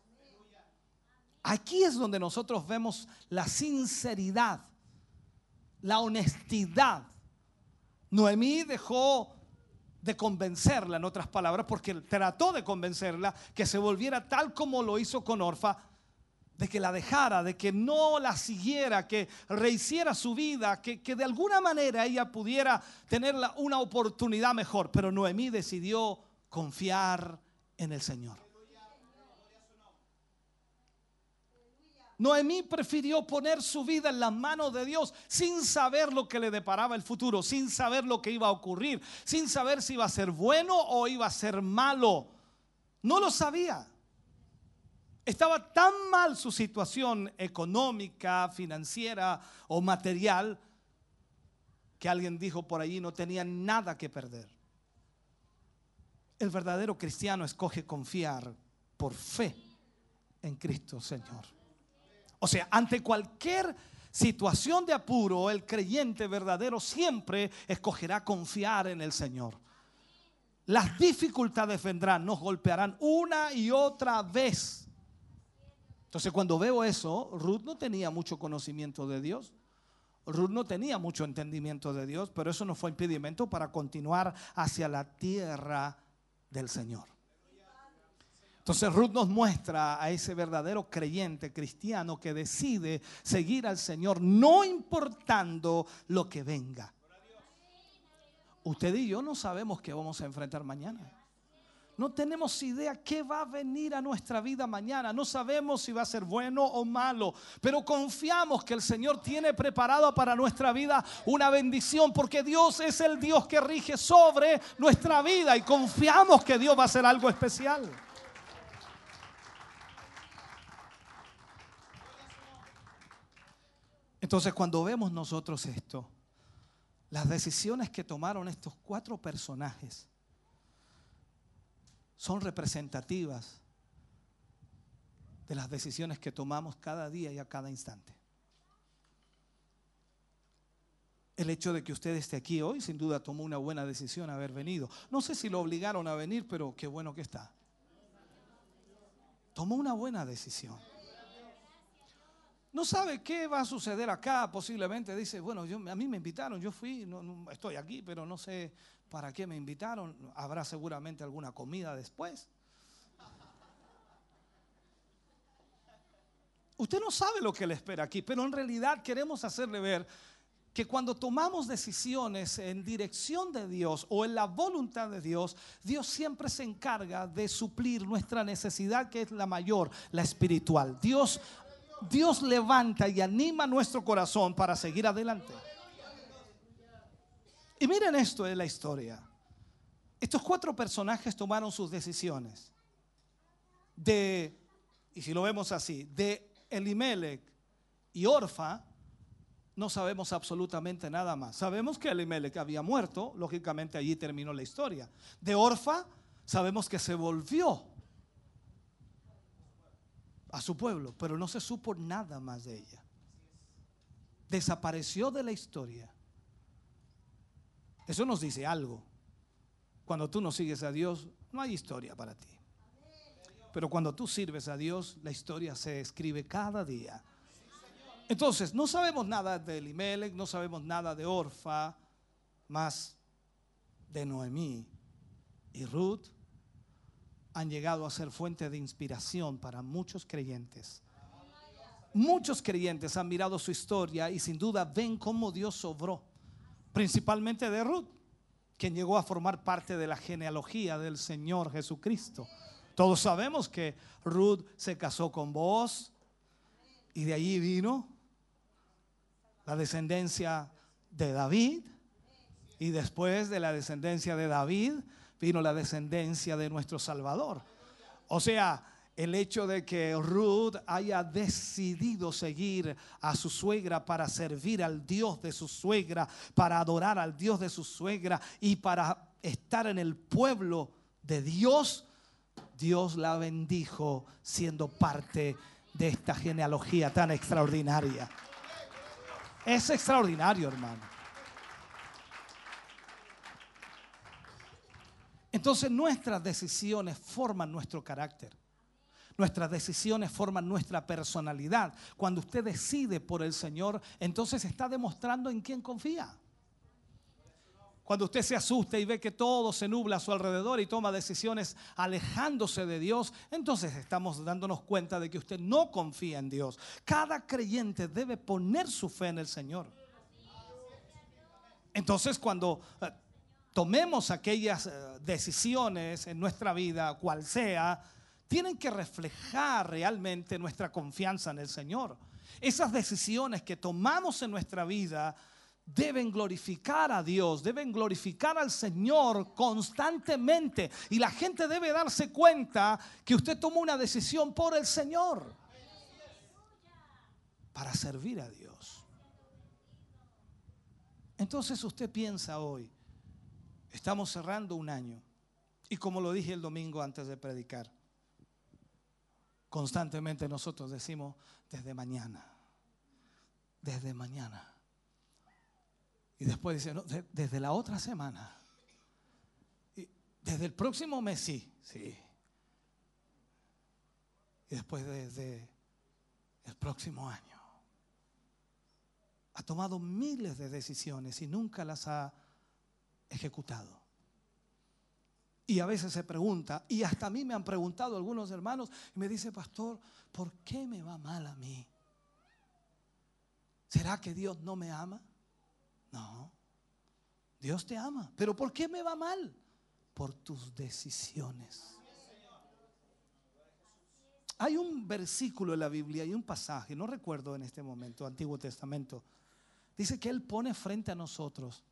Aquí es donde nosotros vemos la sinceridad, la honestidad. Noemí dejó de convencerla, en otras palabras, porque trató de convencerla que se volviera tal como lo hizo con Orfa, de que la dejara, de que no la siguiera, que rehiciera su vida, que, que de alguna manera ella pudiera tener una oportunidad mejor. Pero Noemí decidió confiar en el Señor. Noemí prefirió poner su vida en las manos de Dios sin saber lo que le deparaba el futuro, sin saber lo que iba a ocurrir, sin saber si iba a ser bueno o iba a ser malo. No lo sabía. Estaba tan mal su situación económica, financiera o material que alguien dijo por allí no tenía nada que perder. El verdadero cristiano escoge confiar por fe en Cristo Señor. O sea, ante cualquier situación de apuro, el creyente verdadero siempre escogerá confiar en el Señor. Las dificultades vendrán, nos golpearán una y otra vez. Entonces cuando veo eso, Ruth no tenía mucho conocimiento de Dios. Ruth no tenía mucho entendimiento de Dios, pero eso no fue impedimento para continuar hacia la tierra del Señor. Entonces Ruth nos muestra a ese verdadero creyente cristiano que decide seguir al Señor no importando lo que venga. Usted y yo no sabemos qué vamos a enfrentar mañana. No tenemos idea qué va a venir a nuestra vida mañana. No sabemos si va a ser bueno o malo. Pero confiamos que el Señor tiene preparado para nuestra vida una bendición. Porque Dios es el Dios que rige sobre nuestra vida. Y confiamos que Dios va a hacer algo especial. Entonces cuando vemos nosotros esto, las decisiones que tomaron estos cuatro personajes son representativas de las decisiones que tomamos cada día y a cada instante. El hecho de que usted esté aquí hoy, sin duda tomó una buena decisión haber venido. No sé si lo obligaron a venir, pero qué bueno que está. Tomó una buena decisión. No sabe qué va a suceder acá, posiblemente dice, bueno, yo, a mí me invitaron, yo fui, no, estoy aquí, pero no sé para qué me invitaron. Habrá seguramente alguna comida después. Usted no sabe lo que le espera aquí, pero en realidad queremos hacerle ver que cuando tomamos decisiones en dirección de Dios o en la voluntad de Dios, Dios siempre se encarga de suplir nuestra necesidad que es la mayor, la espiritual. Dios Dios levanta y anima nuestro corazón para seguir adelante. Y miren esto de la historia. Estos cuatro personajes tomaron sus decisiones. De, y si lo vemos así, de Elimelech y Orfa, no sabemos absolutamente nada más. Sabemos que Elimelech había muerto, lógicamente allí terminó la historia. De Orfa, sabemos que se volvió a su pueblo, pero no se supo nada más de ella. Desapareció de la historia. Eso nos dice algo. Cuando tú no sigues a Dios, no hay historia para ti. Pero cuando tú sirves a Dios, la historia se escribe cada día. Entonces, no sabemos nada de Elimelech, no sabemos nada de Orfa, más de Noemí y Ruth han llegado a ser fuente de inspiración para muchos creyentes. Muchos creyentes han mirado su historia y sin duda ven cómo Dios sobró, principalmente de Ruth, quien llegó a formar parte de la genealogía del Señor Jesucristo. Todos sabemos que Ruth se casó con Boaz y de allí vino la descendencia de David y después de la descendencia de David vino la descendencia de nuestro Salvador. O sea, el hecho de que Ruth haya decidido seguir a su suegra para servir al Dios de su suegra, para adorar al Dios de su suegra y para estar en el pueblo de Dios, Dios la bendijo siendo parte de esta genealogía tan extraordinaria. Es extraordinario, hermano. Entonces nuestras decisiones forman nuestro carácter. Nuestras decisiones forman nuestra personalidad. Cuando usted decide por el Señor, entonces está demostrando en quién confía. Cuando usted se asusta y ve que todo se nubla a su alrededor y toma decisiones alejándose de Dios, entonces estamos dándonos cuenta de que usted no confía en Dios. Cada creyente debe poner su fe en el Señor. Entonces cuando eh, tomemos aquellas eh, decisiones en nuestra vida, cual sea, tienen que reflejar realmente nuestra confianza en el Señor. Esas decisiones que tomamos en nuestra vida deben glorificar a Dios, deben glorificar al Señor constantemente. Y la gente debe darse cuenta que usted tomó una decisión por el Señor para servir a Dios. Entonces usted piensa hoy, estamos cerrando un año. Y como lo dije el domingo antes de predicar, constantemente nosotros decimos desde mañana, desde mañana. Y después dice, no, de- desde la otra semana. Y desde el próximo mes, sí, sí. Y después desde el próximo año. Ha tomado miles de decisiones y nunca las ha ejecutado. Y a veces se pregunta, y hasta a mí me han preguntado algunos hermanos, y me dice, pastor, ¿por qué me va mal a mí? ¿Será que Dios no me ama? No, Dios te ama. ¿Pero por qué me va mal? Por tus decisiones. Hay un versículo en la Biblia y un pasaje, no recuerdo en este momento, Antiguo Testamento. Dice que Él pone frente a nosotros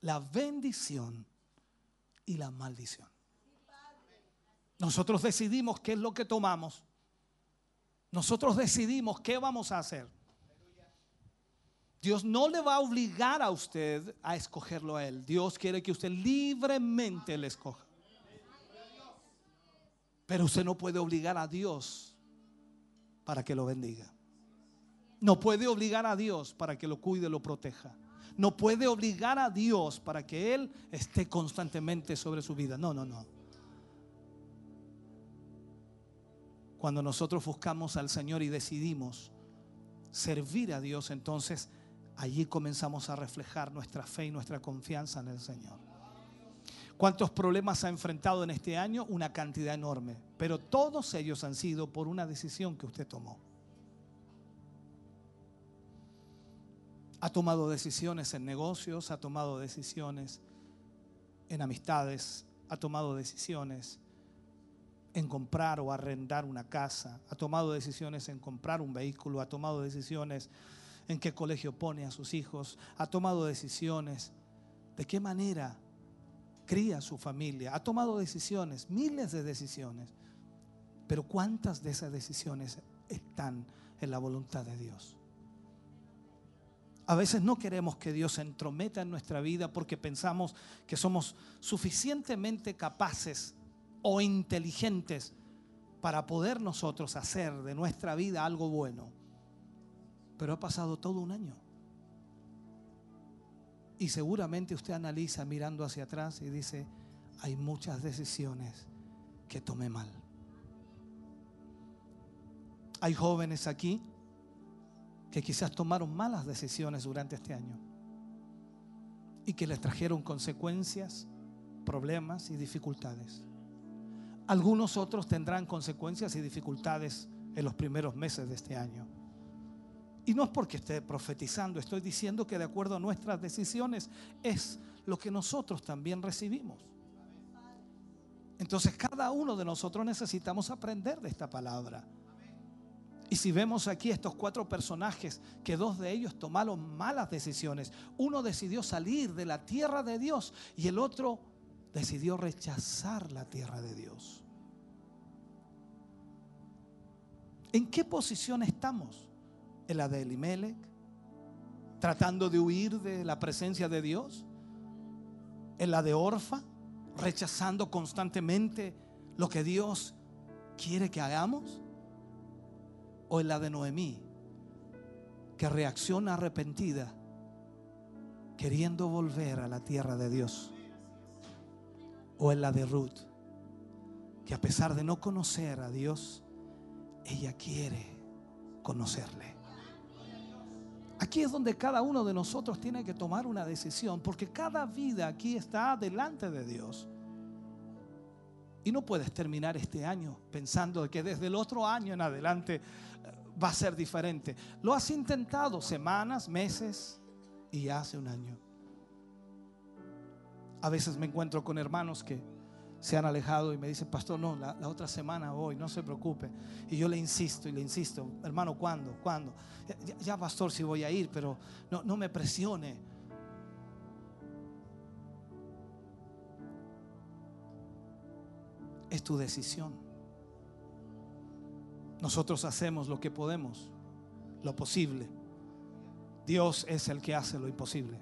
la bendición y la maldición. Nosotros decidimos qué es lo que tomamos. Nosotros decidimos qué vamos a hacer. Dios no le va a obligar a usted a escogerlo a Él. Dios quiere que usted libremente le escoja. Pero usted no puede obligar a Dios para que lo bendiga. No puede obligar a Dios para que lo cuide, lo proteja. No puede obligar a Dios para que Él esté constantemente sobre su vida. No, no, no. Cuando nosotros buscamos al Señor y decidimos servir a Dios, entonces allí comenzamos a reflejar nuestra fe y nuestra confianza en el Señor. ¿Cuántos problemas ha enfrentado en este año? Una cantidad enorme. Pero todos ellos han sido por una decisión que usted tomó. Ha tomado decisiones en negocios, ha tomado decisiones en amistades, ha tomado decisiones en comprar o arrendar una casa, ha tomado decisiones en comprar un vehículo, ha tomado decisiones en qué colegio pone a sus hijos, ha tomado decisiones de qué manera cría a su familia, ha tomado decisiones, miles de decisiones, pero ¿cuántas de esas decisiones están en la voluntad de Dios? A veces no queremos que Dios se entrometa en nuestra vida porque pensamos que somos suficientemente capaces o inteligentes para poder nosotros hacer de nuestra vida algo bueno. Pero ha pasado todo un año. Y seguramente usted analiza mirando hacia atrás y dice, hay muchas decisiones que tomé mal. Hay jóvenes aquí que quizás tomaron malas decisiones durante este año y que les trajeron consecuencias, problemas y dificultades. Algunos otros tendrán consecuencias y dificultades en los primeros meses de este año. Y no es porque esté profetizando, estoy diciendo que de acuerdo a nuestras decisiones es lo que nosotros también recibimos. Entonces cada uno de nosotros necesitamos aprender de esta palabra. Y si vemos aquí estos cuatro personajes, que dos de ellos tomaron malas decisiones, uno decidió salir de la tierra de Dios y el otro decidió rechazar la tierra de Dios. ¿En qué posición estamos? ¿En la de Elimelech? ¿Tratando de huir de la presencia de Dios? ¿En la de Orfa? ¿Rechazando constantemente lo que Dios quiere que hagamos? ¿O en la de Noemí? Que reacciona arrepentida, queriendo volver a la tierra de Dios. ¿O en la de Ruth? Que a pesar de no conocer a Dios, ella quiere conocerle. Aquí es donde cada uno de nosotros tiene que tomar una decisión, porque cada vida aquí está delante de Dios. Y no puedes terminar este año pensando que desde el otro año en adelante eh, va a ser diferente. Lo has intentado semanas, meses y hace un año. A veces me encuentro con hermanos que se han alejado y me dicen, pastor, no, la, otra semana voy, no se preocupe. Y yo le insisto y le insisto, hermano, ¿cuándo? ¿Cuándo? Ya, pastor, si voy a ir, pero no, no me presione. Es tu decisión. Nosotros hacemos lo que podemos, lo posible. Dios es el que hace lo imposible.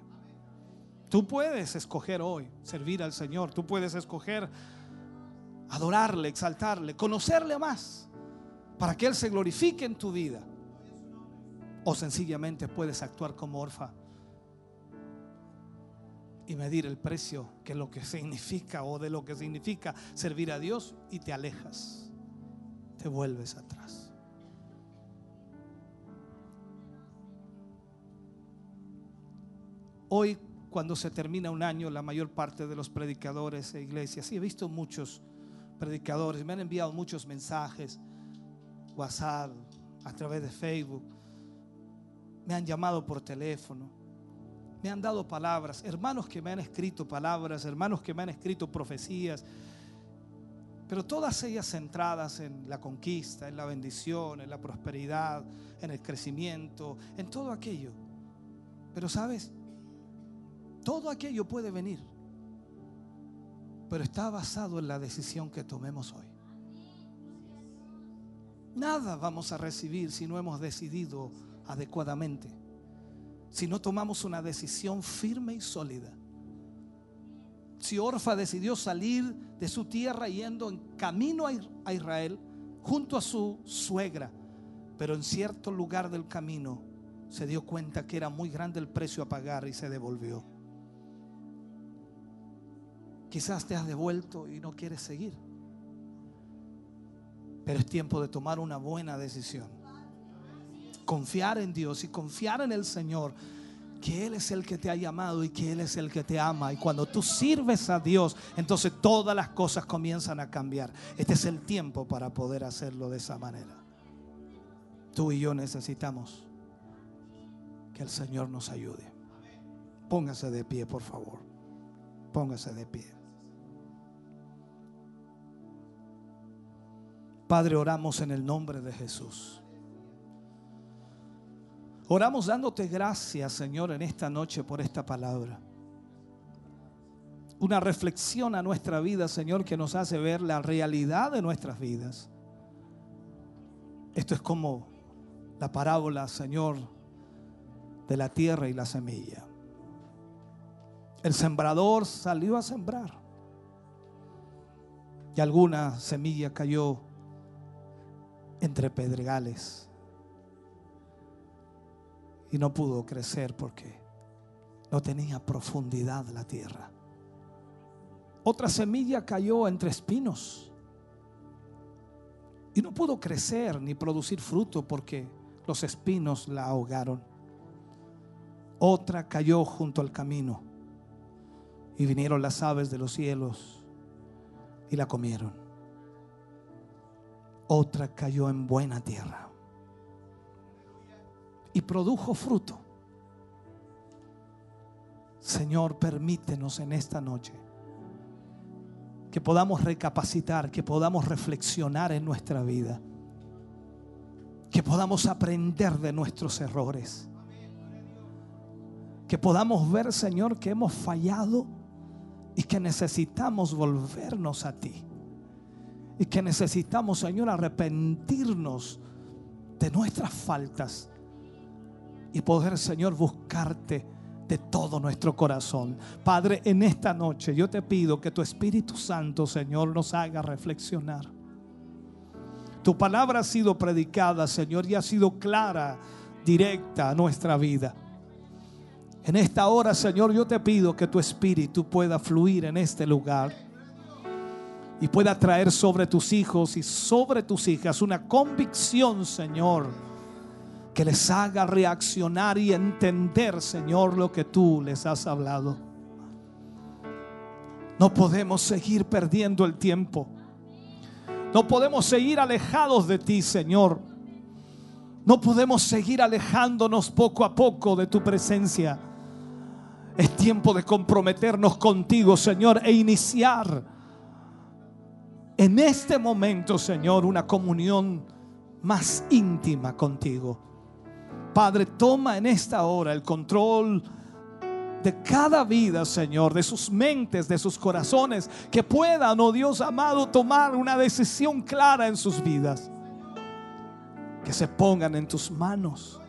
Tú puedes escoger hoy servir al Señor. Tú puedes escoger adorarle, exaltarle, conocerle más para que Él se glorifique en tu vida. O sencillamente puedes actuar como orfa y medir el precio que lo que significa o de lo que significa servir a Dios y te alejas, te vuelves atrás. Hoy cuando se termina un año, la mayor parte de los predicadores e iglesias, y he visto muchos predicadores, me han enviado muchos mensajes, WhatsApp, a través de Facebook, me han llamado por teléfono, me han dado palabras, hermanos que me han escrito palabras, hermanos que me han escrito profecías, pero todas ellas centradas en la conquista, en la bendición, en la prosperidad, en el crecimiento, en todo aquello. Pero sabes, todo aquello puede venir, pero está basado en la decisión que tomemos hoy. Nada vamos a recibir si no hemos decidido adecuadamente, si no tomamos una decisión firme y sólida. Si Orfa decidió salir de su tierra yendo en camino a Israel junto a su suegra, pero en cierto lugar del camino se dio cuenta que era muy grande el precio a pagar y se devolvió. Quizás te has devuelto y no quieres seguir. Pero es tiempo de tomar una buena decisión. Confiar en Dios y confiar en el Señor. Que Él es el que te ha llamado y que Él es el que te ama. Y cuando tú sirves a Dios, entonces todas las cosas comienzan a cambiar. Este es el tiempo para poder hacerlo de esa manera. Tú y yo necesitamos que el Señor nos ayude. Póngase de pie, por favor. Póngase de pie. Padre, oramos en el nombre de Jesús. Oramos dándote gracias, Señor, en esta noche por esta palabra. Una reflexión a nuestra vida, Señor, que nos hace ver la realidad de nuestras vidas. Esto es como la parábola, Señor, de la tierra y la semilla. El sembrador salió a sembrar. Y alguna semilla cayó entre pedregales. Y no pudo crecer porque no tenía profundidad la tierra. Otra semilla cayó entre espinos. Y no pudo crecer ni producir fruto porque los espinos la ahogaron. Otra cayó junto al camino. Y vinieron las aves de los cielos y la comieron otra cayó en buena tierra y produjo fruto. Señor, permítenos en esta noche que podamos recapacitar, que podamos reflexionar en nuestra vida, que podamos aprender de nuestros errores, que podamos ver, Señor, que hemos fallado y que necesitamos volvernos a ti y que necesitamos, Señor, arrepentirnos de nuestras faltas y poder, Señor, buscarte de todo nuestro corazón. Padre, en esta noche yo te pido que tu Espíritu Santo, Señor, nos haga reflexionar. Tu palabra ha sido predicada, Señor, y ha sido clara, directa a nuestra vida. En esta hora, Señor, yo te pido que tu Espíritu pueda fluir en este lugar y pueda traer sobre tus hijos y sobre tus hijas una convicción, Señor, que les haga reaccionar y entender, Señor, lo que tú les has hablado. No podemos seguir perdiendo el tiempo. No podemos seguir alejados de ti, Señor. No podemos seguir alejándonos poco a poco de tu presencia. Es tiempo de comprometernos contigo, Señor, e iniciar en este momento, Señor, una comunión más íntima contigo. Padre, toma en esta hora el control de cada vida, Señor, de sus mentes, de sus corazones, que puedan, oh Dios amado, tomar una decisión clara en sus vidas. Que se pongan en tus manos.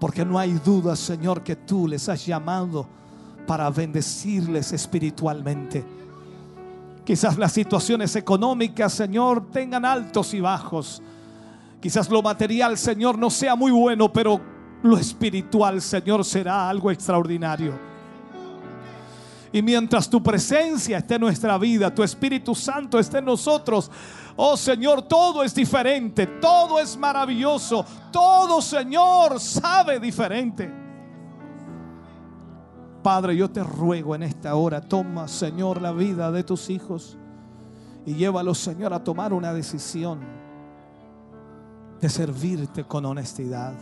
Porque no hay duda, Señor, que tú les has llamado para bendecirles espiritualmente. Quizás las situaciones económicas, Señor, tengan altos y bajos. Quizás lo material, Señor, no sea muy bueno, pero lo espiritual, Señor, será algo extraordinario. Y mientras tu presencia esté en nuestra vida, tu Espíritu Santo esté en nosotros, oh Señor, todo es diferente, todo es maravilloso, todo, Señor, sabe diferente. Padre, yo te ruego en esta hora, toma, Señor, la vida de tus hijos y llévalos, Señor, a tomar una decisión de servirte con honestidad.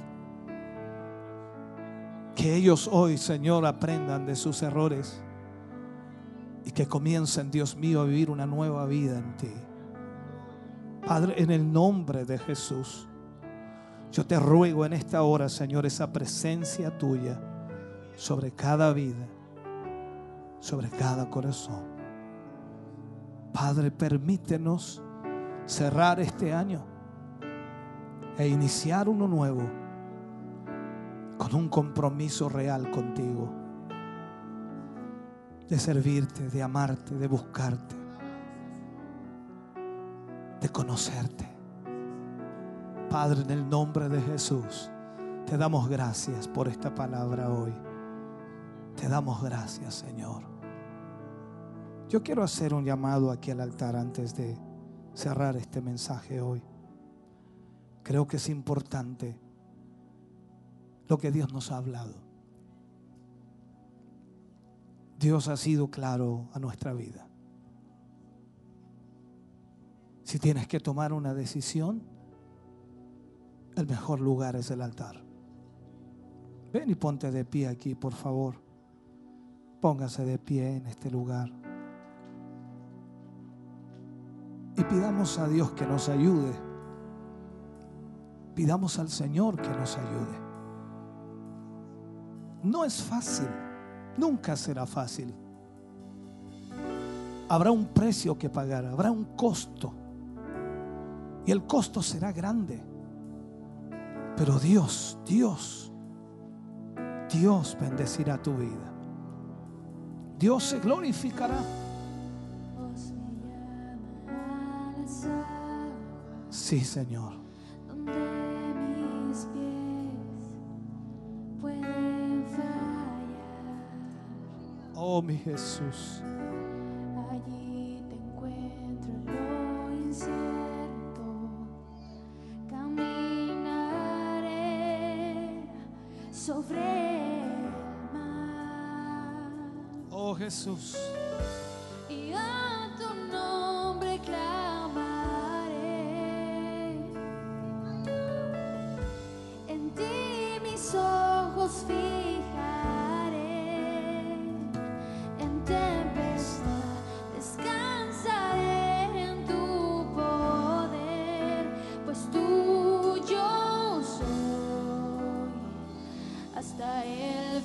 Que ellos hoy, Señor, aprendan de sus errores y que comiencen, Dios mío, a vivir una nueva vida en ti. Padre, en el nombre de Jesús, yo te ruego en esta hora, Señor, esa presencia tuya sobre cada vida, sobre cada corazón. Padre, permítenos cerrar este año e iniciar uno nuevo con un compromiso real contigo, de servirte, de amarte, de buscarte, de conocerte. Padre, en el nombre de Jesús, te damos gracias por esta palabra hoy. Te damos gracias, Señor. Yo quiero hacer un llamado aquí al altar antes de cerrar este mensaje hoy. Creo que es importante lo que Dios nos ha hablado. Dios ha sido claro a nuestra vida. Si tienes que tomar una decisión, el mejor lugar es el altar. Ven y ponte de pie aquí, por favor. Póngase de pie en este lugar. Y pidamos a Dios que nos ayude. Pidamos al Señor que nos ayude. No es fácil, nunca será fácil. Habrá un precio que pagar, habrá un costo. Y el costo será grande. Pero Dios, Dios, Dios bendecirá tu vida. Dios se glorificará. Sí, Señor. Oh, mi Jesús. Allí te encuentro en lo incierto. Caminaré sobre el mar. Oh, Jesús.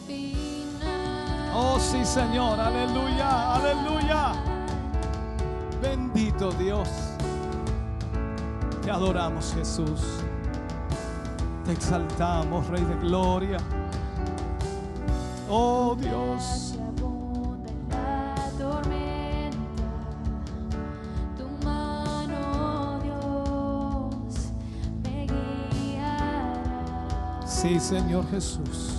Final. Oh, sí, Señor. Aleluya, aleluya. Bendito Dios. Te adoramos, Jesús. Te exaltamos, Rey de Gloria. Oh, Dios. Sí, Señor Jesús.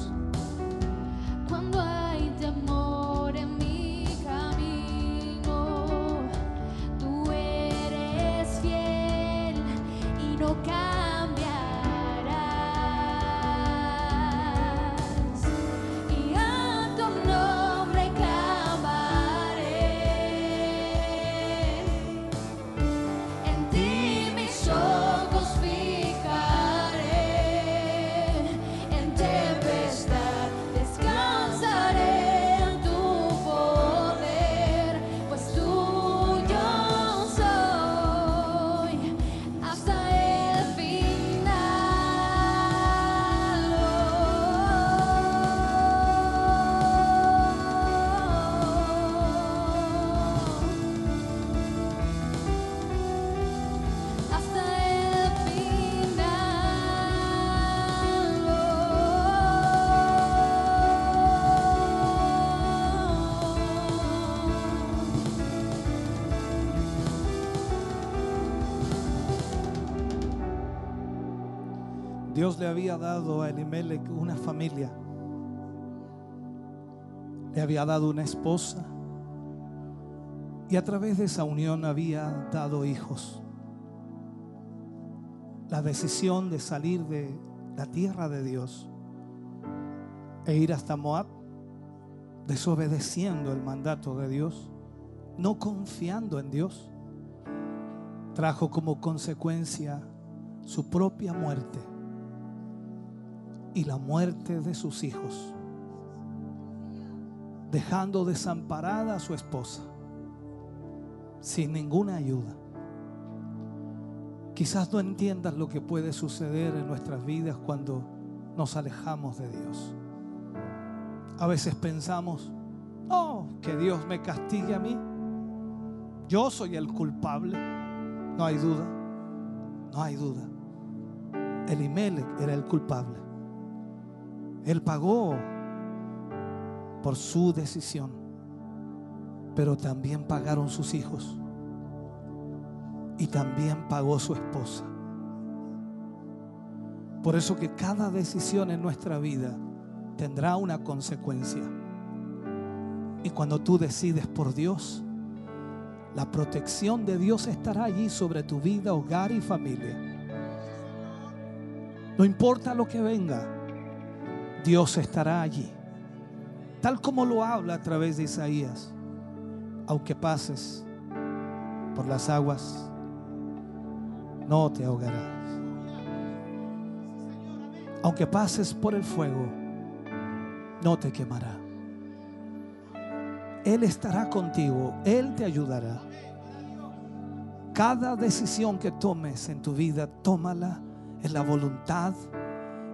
Le había dado a Elimelech una familia. Le había dado una esposa. Y a través de esa unión había dado hijos. La decisión de salir de la tierra de Dios e ir hasta Moab, desobedeciendo el mandato de Dios, no confiando en Dios, trajo como consecuencia su propia muerte y la muerte de sus hijos, dejando desamparada a su esposa, sin ninguna ayuda. Quizás no entiendas lo que puede suceder en nuestras vidas cuando nos alejamos de Dios. A veces pensamos, oh, que Dios me castigue a mí. Yo soy el culpable. No hay duda. No hay duda. Elimelech era el culpable. Él pagó por su decisión, pero también pagaron sus hijos y también pagó su esposa. Por eso que cada decisión en nuestra vida tendrá una consecuencia. Y cuando tú decides por Dios, la protección de Dios estará allí sobre tu vida, hogar y familia. No importa lo que venga, Dios estará allí. Tal como lo habla a través de Isaías. Aunque pases por las aguas, no te ahogarás. Aunque pases por el fuego, no te quemará. Él estará contigo, Él te ayudará. Cada decisión que tomes en tu vida, tómala en la voluntad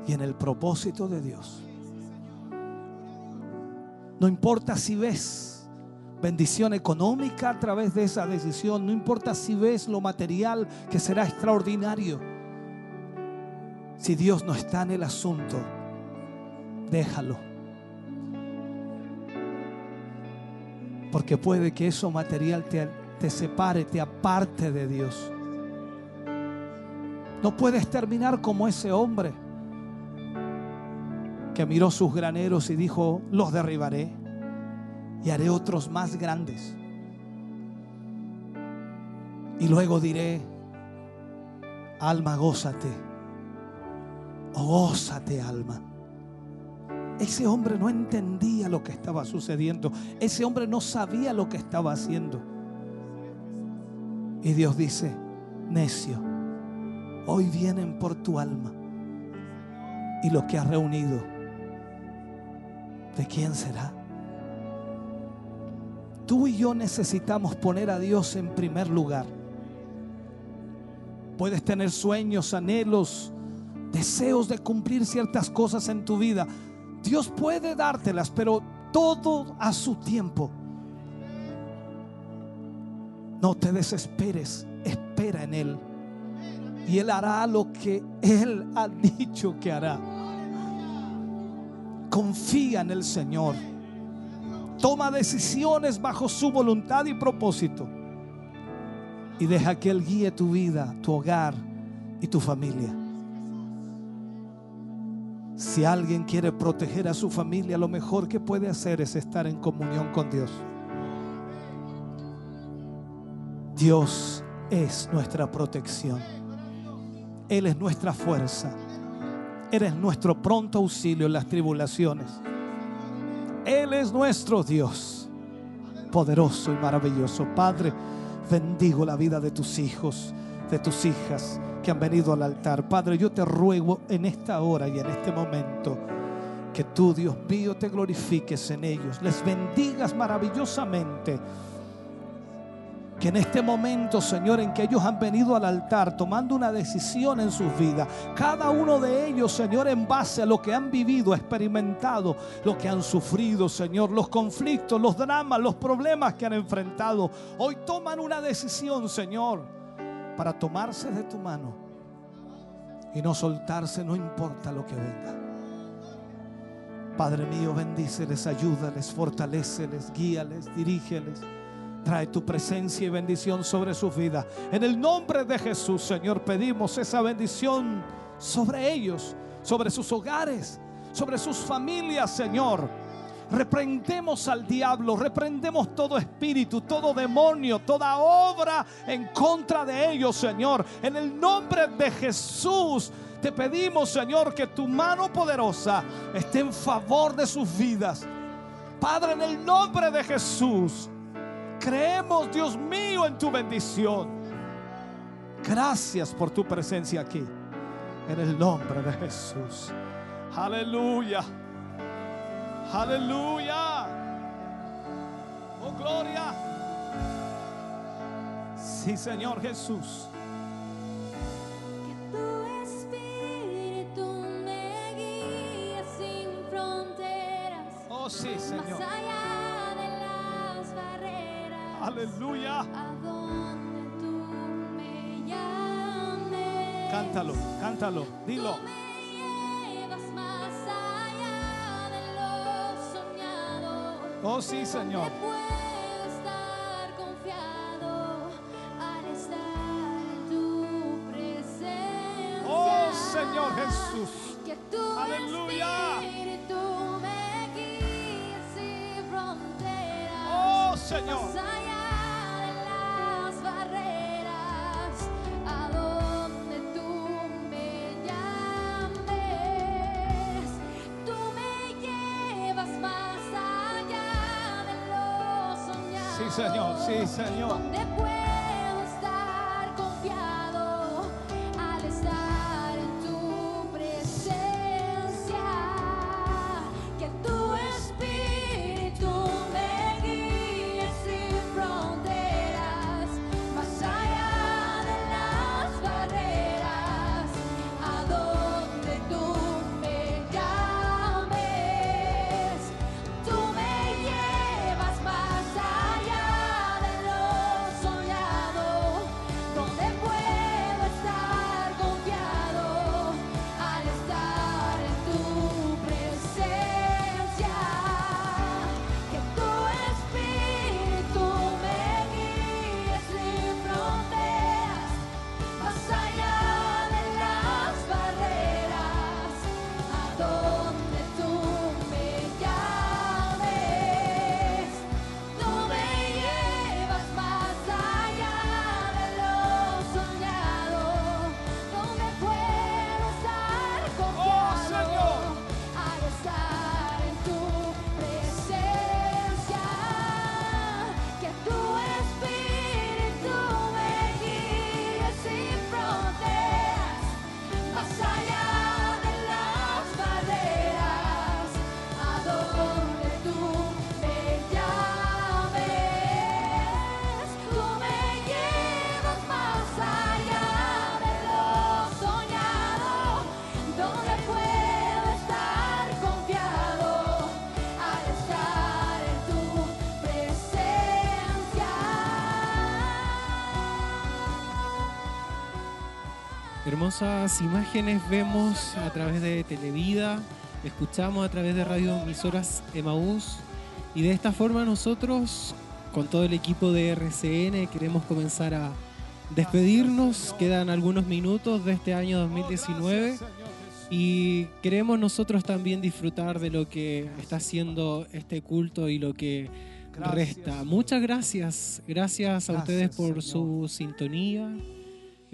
y en el propósito de Dios. No importa si ves bendición económica a través de esa decisión, no importa si ves lo material que será extraordinario. Si Dios no está en el asunto, déjalo. Porque puede que eso material te, te separe, te aparte de Dios. No puedes terminar como ese hombre que miró sus graneros y dijo, los derribaré y haré otros más grandes. Y luego diré, alma, gózate, oh, gózate, alma. Ese hombre no entendía lo que estaba sucediendo. Ese hombre no sabía lo que estaba haciendo. Y Dios dice, necio, hoy vienen por tu alma. Y lo que has reunido, ¿de quién será? Tú y yo necesitamos poner a Dios en primer lugar. Puedes tener sueños, anhelos, deseos de cumplir ciertas cosas en tu vida. Dios puede dártelas, pero todo a su tiempo. No te desesperes, espera en Él. Y Él hará lo que Él ha dicho que hará. Confía en el Señor. Toma decisiones bajo su voluntad y propósito. Y deja que Él guíe tu vida, tu hogar y tu familia. Si alguien quiere proteger a su familia, lo mejor que puede hacer es estar en comunión con Dios. Dios es nuestra protección. Él es nuestra fuerza. Él es nuestro pronto auxilio en las tribulaciones. Él es nuestro Dios, poderoso y maravilloso. Padre, bendigo la vida de tus hijos, de tus hijas que han venido al altar. Padre, yo te ruego en esta hora y en este momento que tú, Dios mío, te glorifiques en ellos, les bendigas maravillosamente. Que en este momento, Señor, en que ellos han venido al altar tomando una decisión en sus vidas, cada uno de ellos, Señor, en base a lo que han vivido, experimentado, lo que han sufrido, Señor, los conflictos, los dramas, los problemas que han enfrentado, hoy toman una decisión, Señor, para tomarse de tu mano y no soltarse, no importa lo que venga. Padre mío, bendíceles, ayúdales, fortaleceles, guíales, dirígeles. Trae tu presencia y bendición sobre sus vidas. En el nombre de Jesús, Señor, pedimos esa bendición sobre ellos, sobre sus hogares, sobre sus familias, Señor. Reprendemos al diablo, reprendemos todo espíritu, todo demonio, toda obra en contra de ellos, Señor. En el nombre de Jesús te pedimos, Señor, que tu mano poderosa esté en favor de sus vidas. Padre, en el nombre de Jesús, creemos, Dios mío, en tu bendición. Gracias por tu presencia aquí. En el nombre de Jesús. Aleluya. Aleluya. Oh, gloria. Sí, Señor Jesús. Que tu espíritu me guíe sin fronteras, Oh, sí, Señor. Aleluya. Cántalo, cántalo. Dilo. Oh, sí, Señor. Donde puedo estar confiado al estar en tu presencia. Oh, Señor Jesús. Aleluya. Oh, Señor. Señor. Sí, Señor. Hermosas imágenes vemos a través de Televida, escuchamos a través de radio emisoras Emaús y de esta forma nosotros con todo el equipo de RCN queremos comenzar a despedirnos. Quedan algunos minutos de este año 2019 y queremos nosotros también disfrutar de lo que está haciendo este culto y lo que resta. Muchas gracias, gracias a ustedes por su sintonía.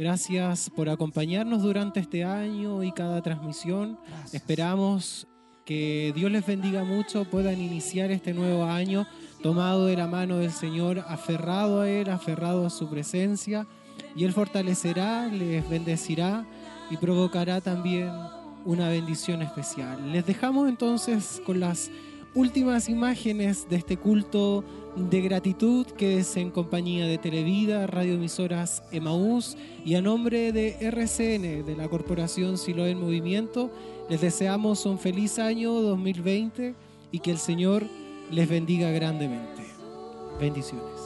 Gracias por acompañarnos durante este año y cada transmisión. Gracias. Esperamos que Dios les bendiga mucho, puedan iniciar este nuevo año tomado de la mano del Señor, aferrado a Él, aferrado a su presencia, y Él fortalecerá, les bendecirá y provocará también una bendición especial. Les dejamos entonces con las últimas imágenes de este culto de gratitud que es en compañía de Televida, radioemisoras Emaús y a nombre de RCN, de la Corporación Siloé en Movimiento, les deseamos un feliz año 2020 y que el Señor les bendiga grandemente. Bendiciones.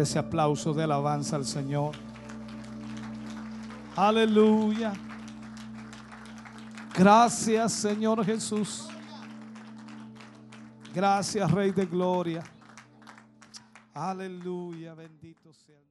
Ese aplauso de alabanza al Señor. Aleluya. Gracias, Señor Jesús. Gracias, Rey de Gloria. Aleluya, bendito sea.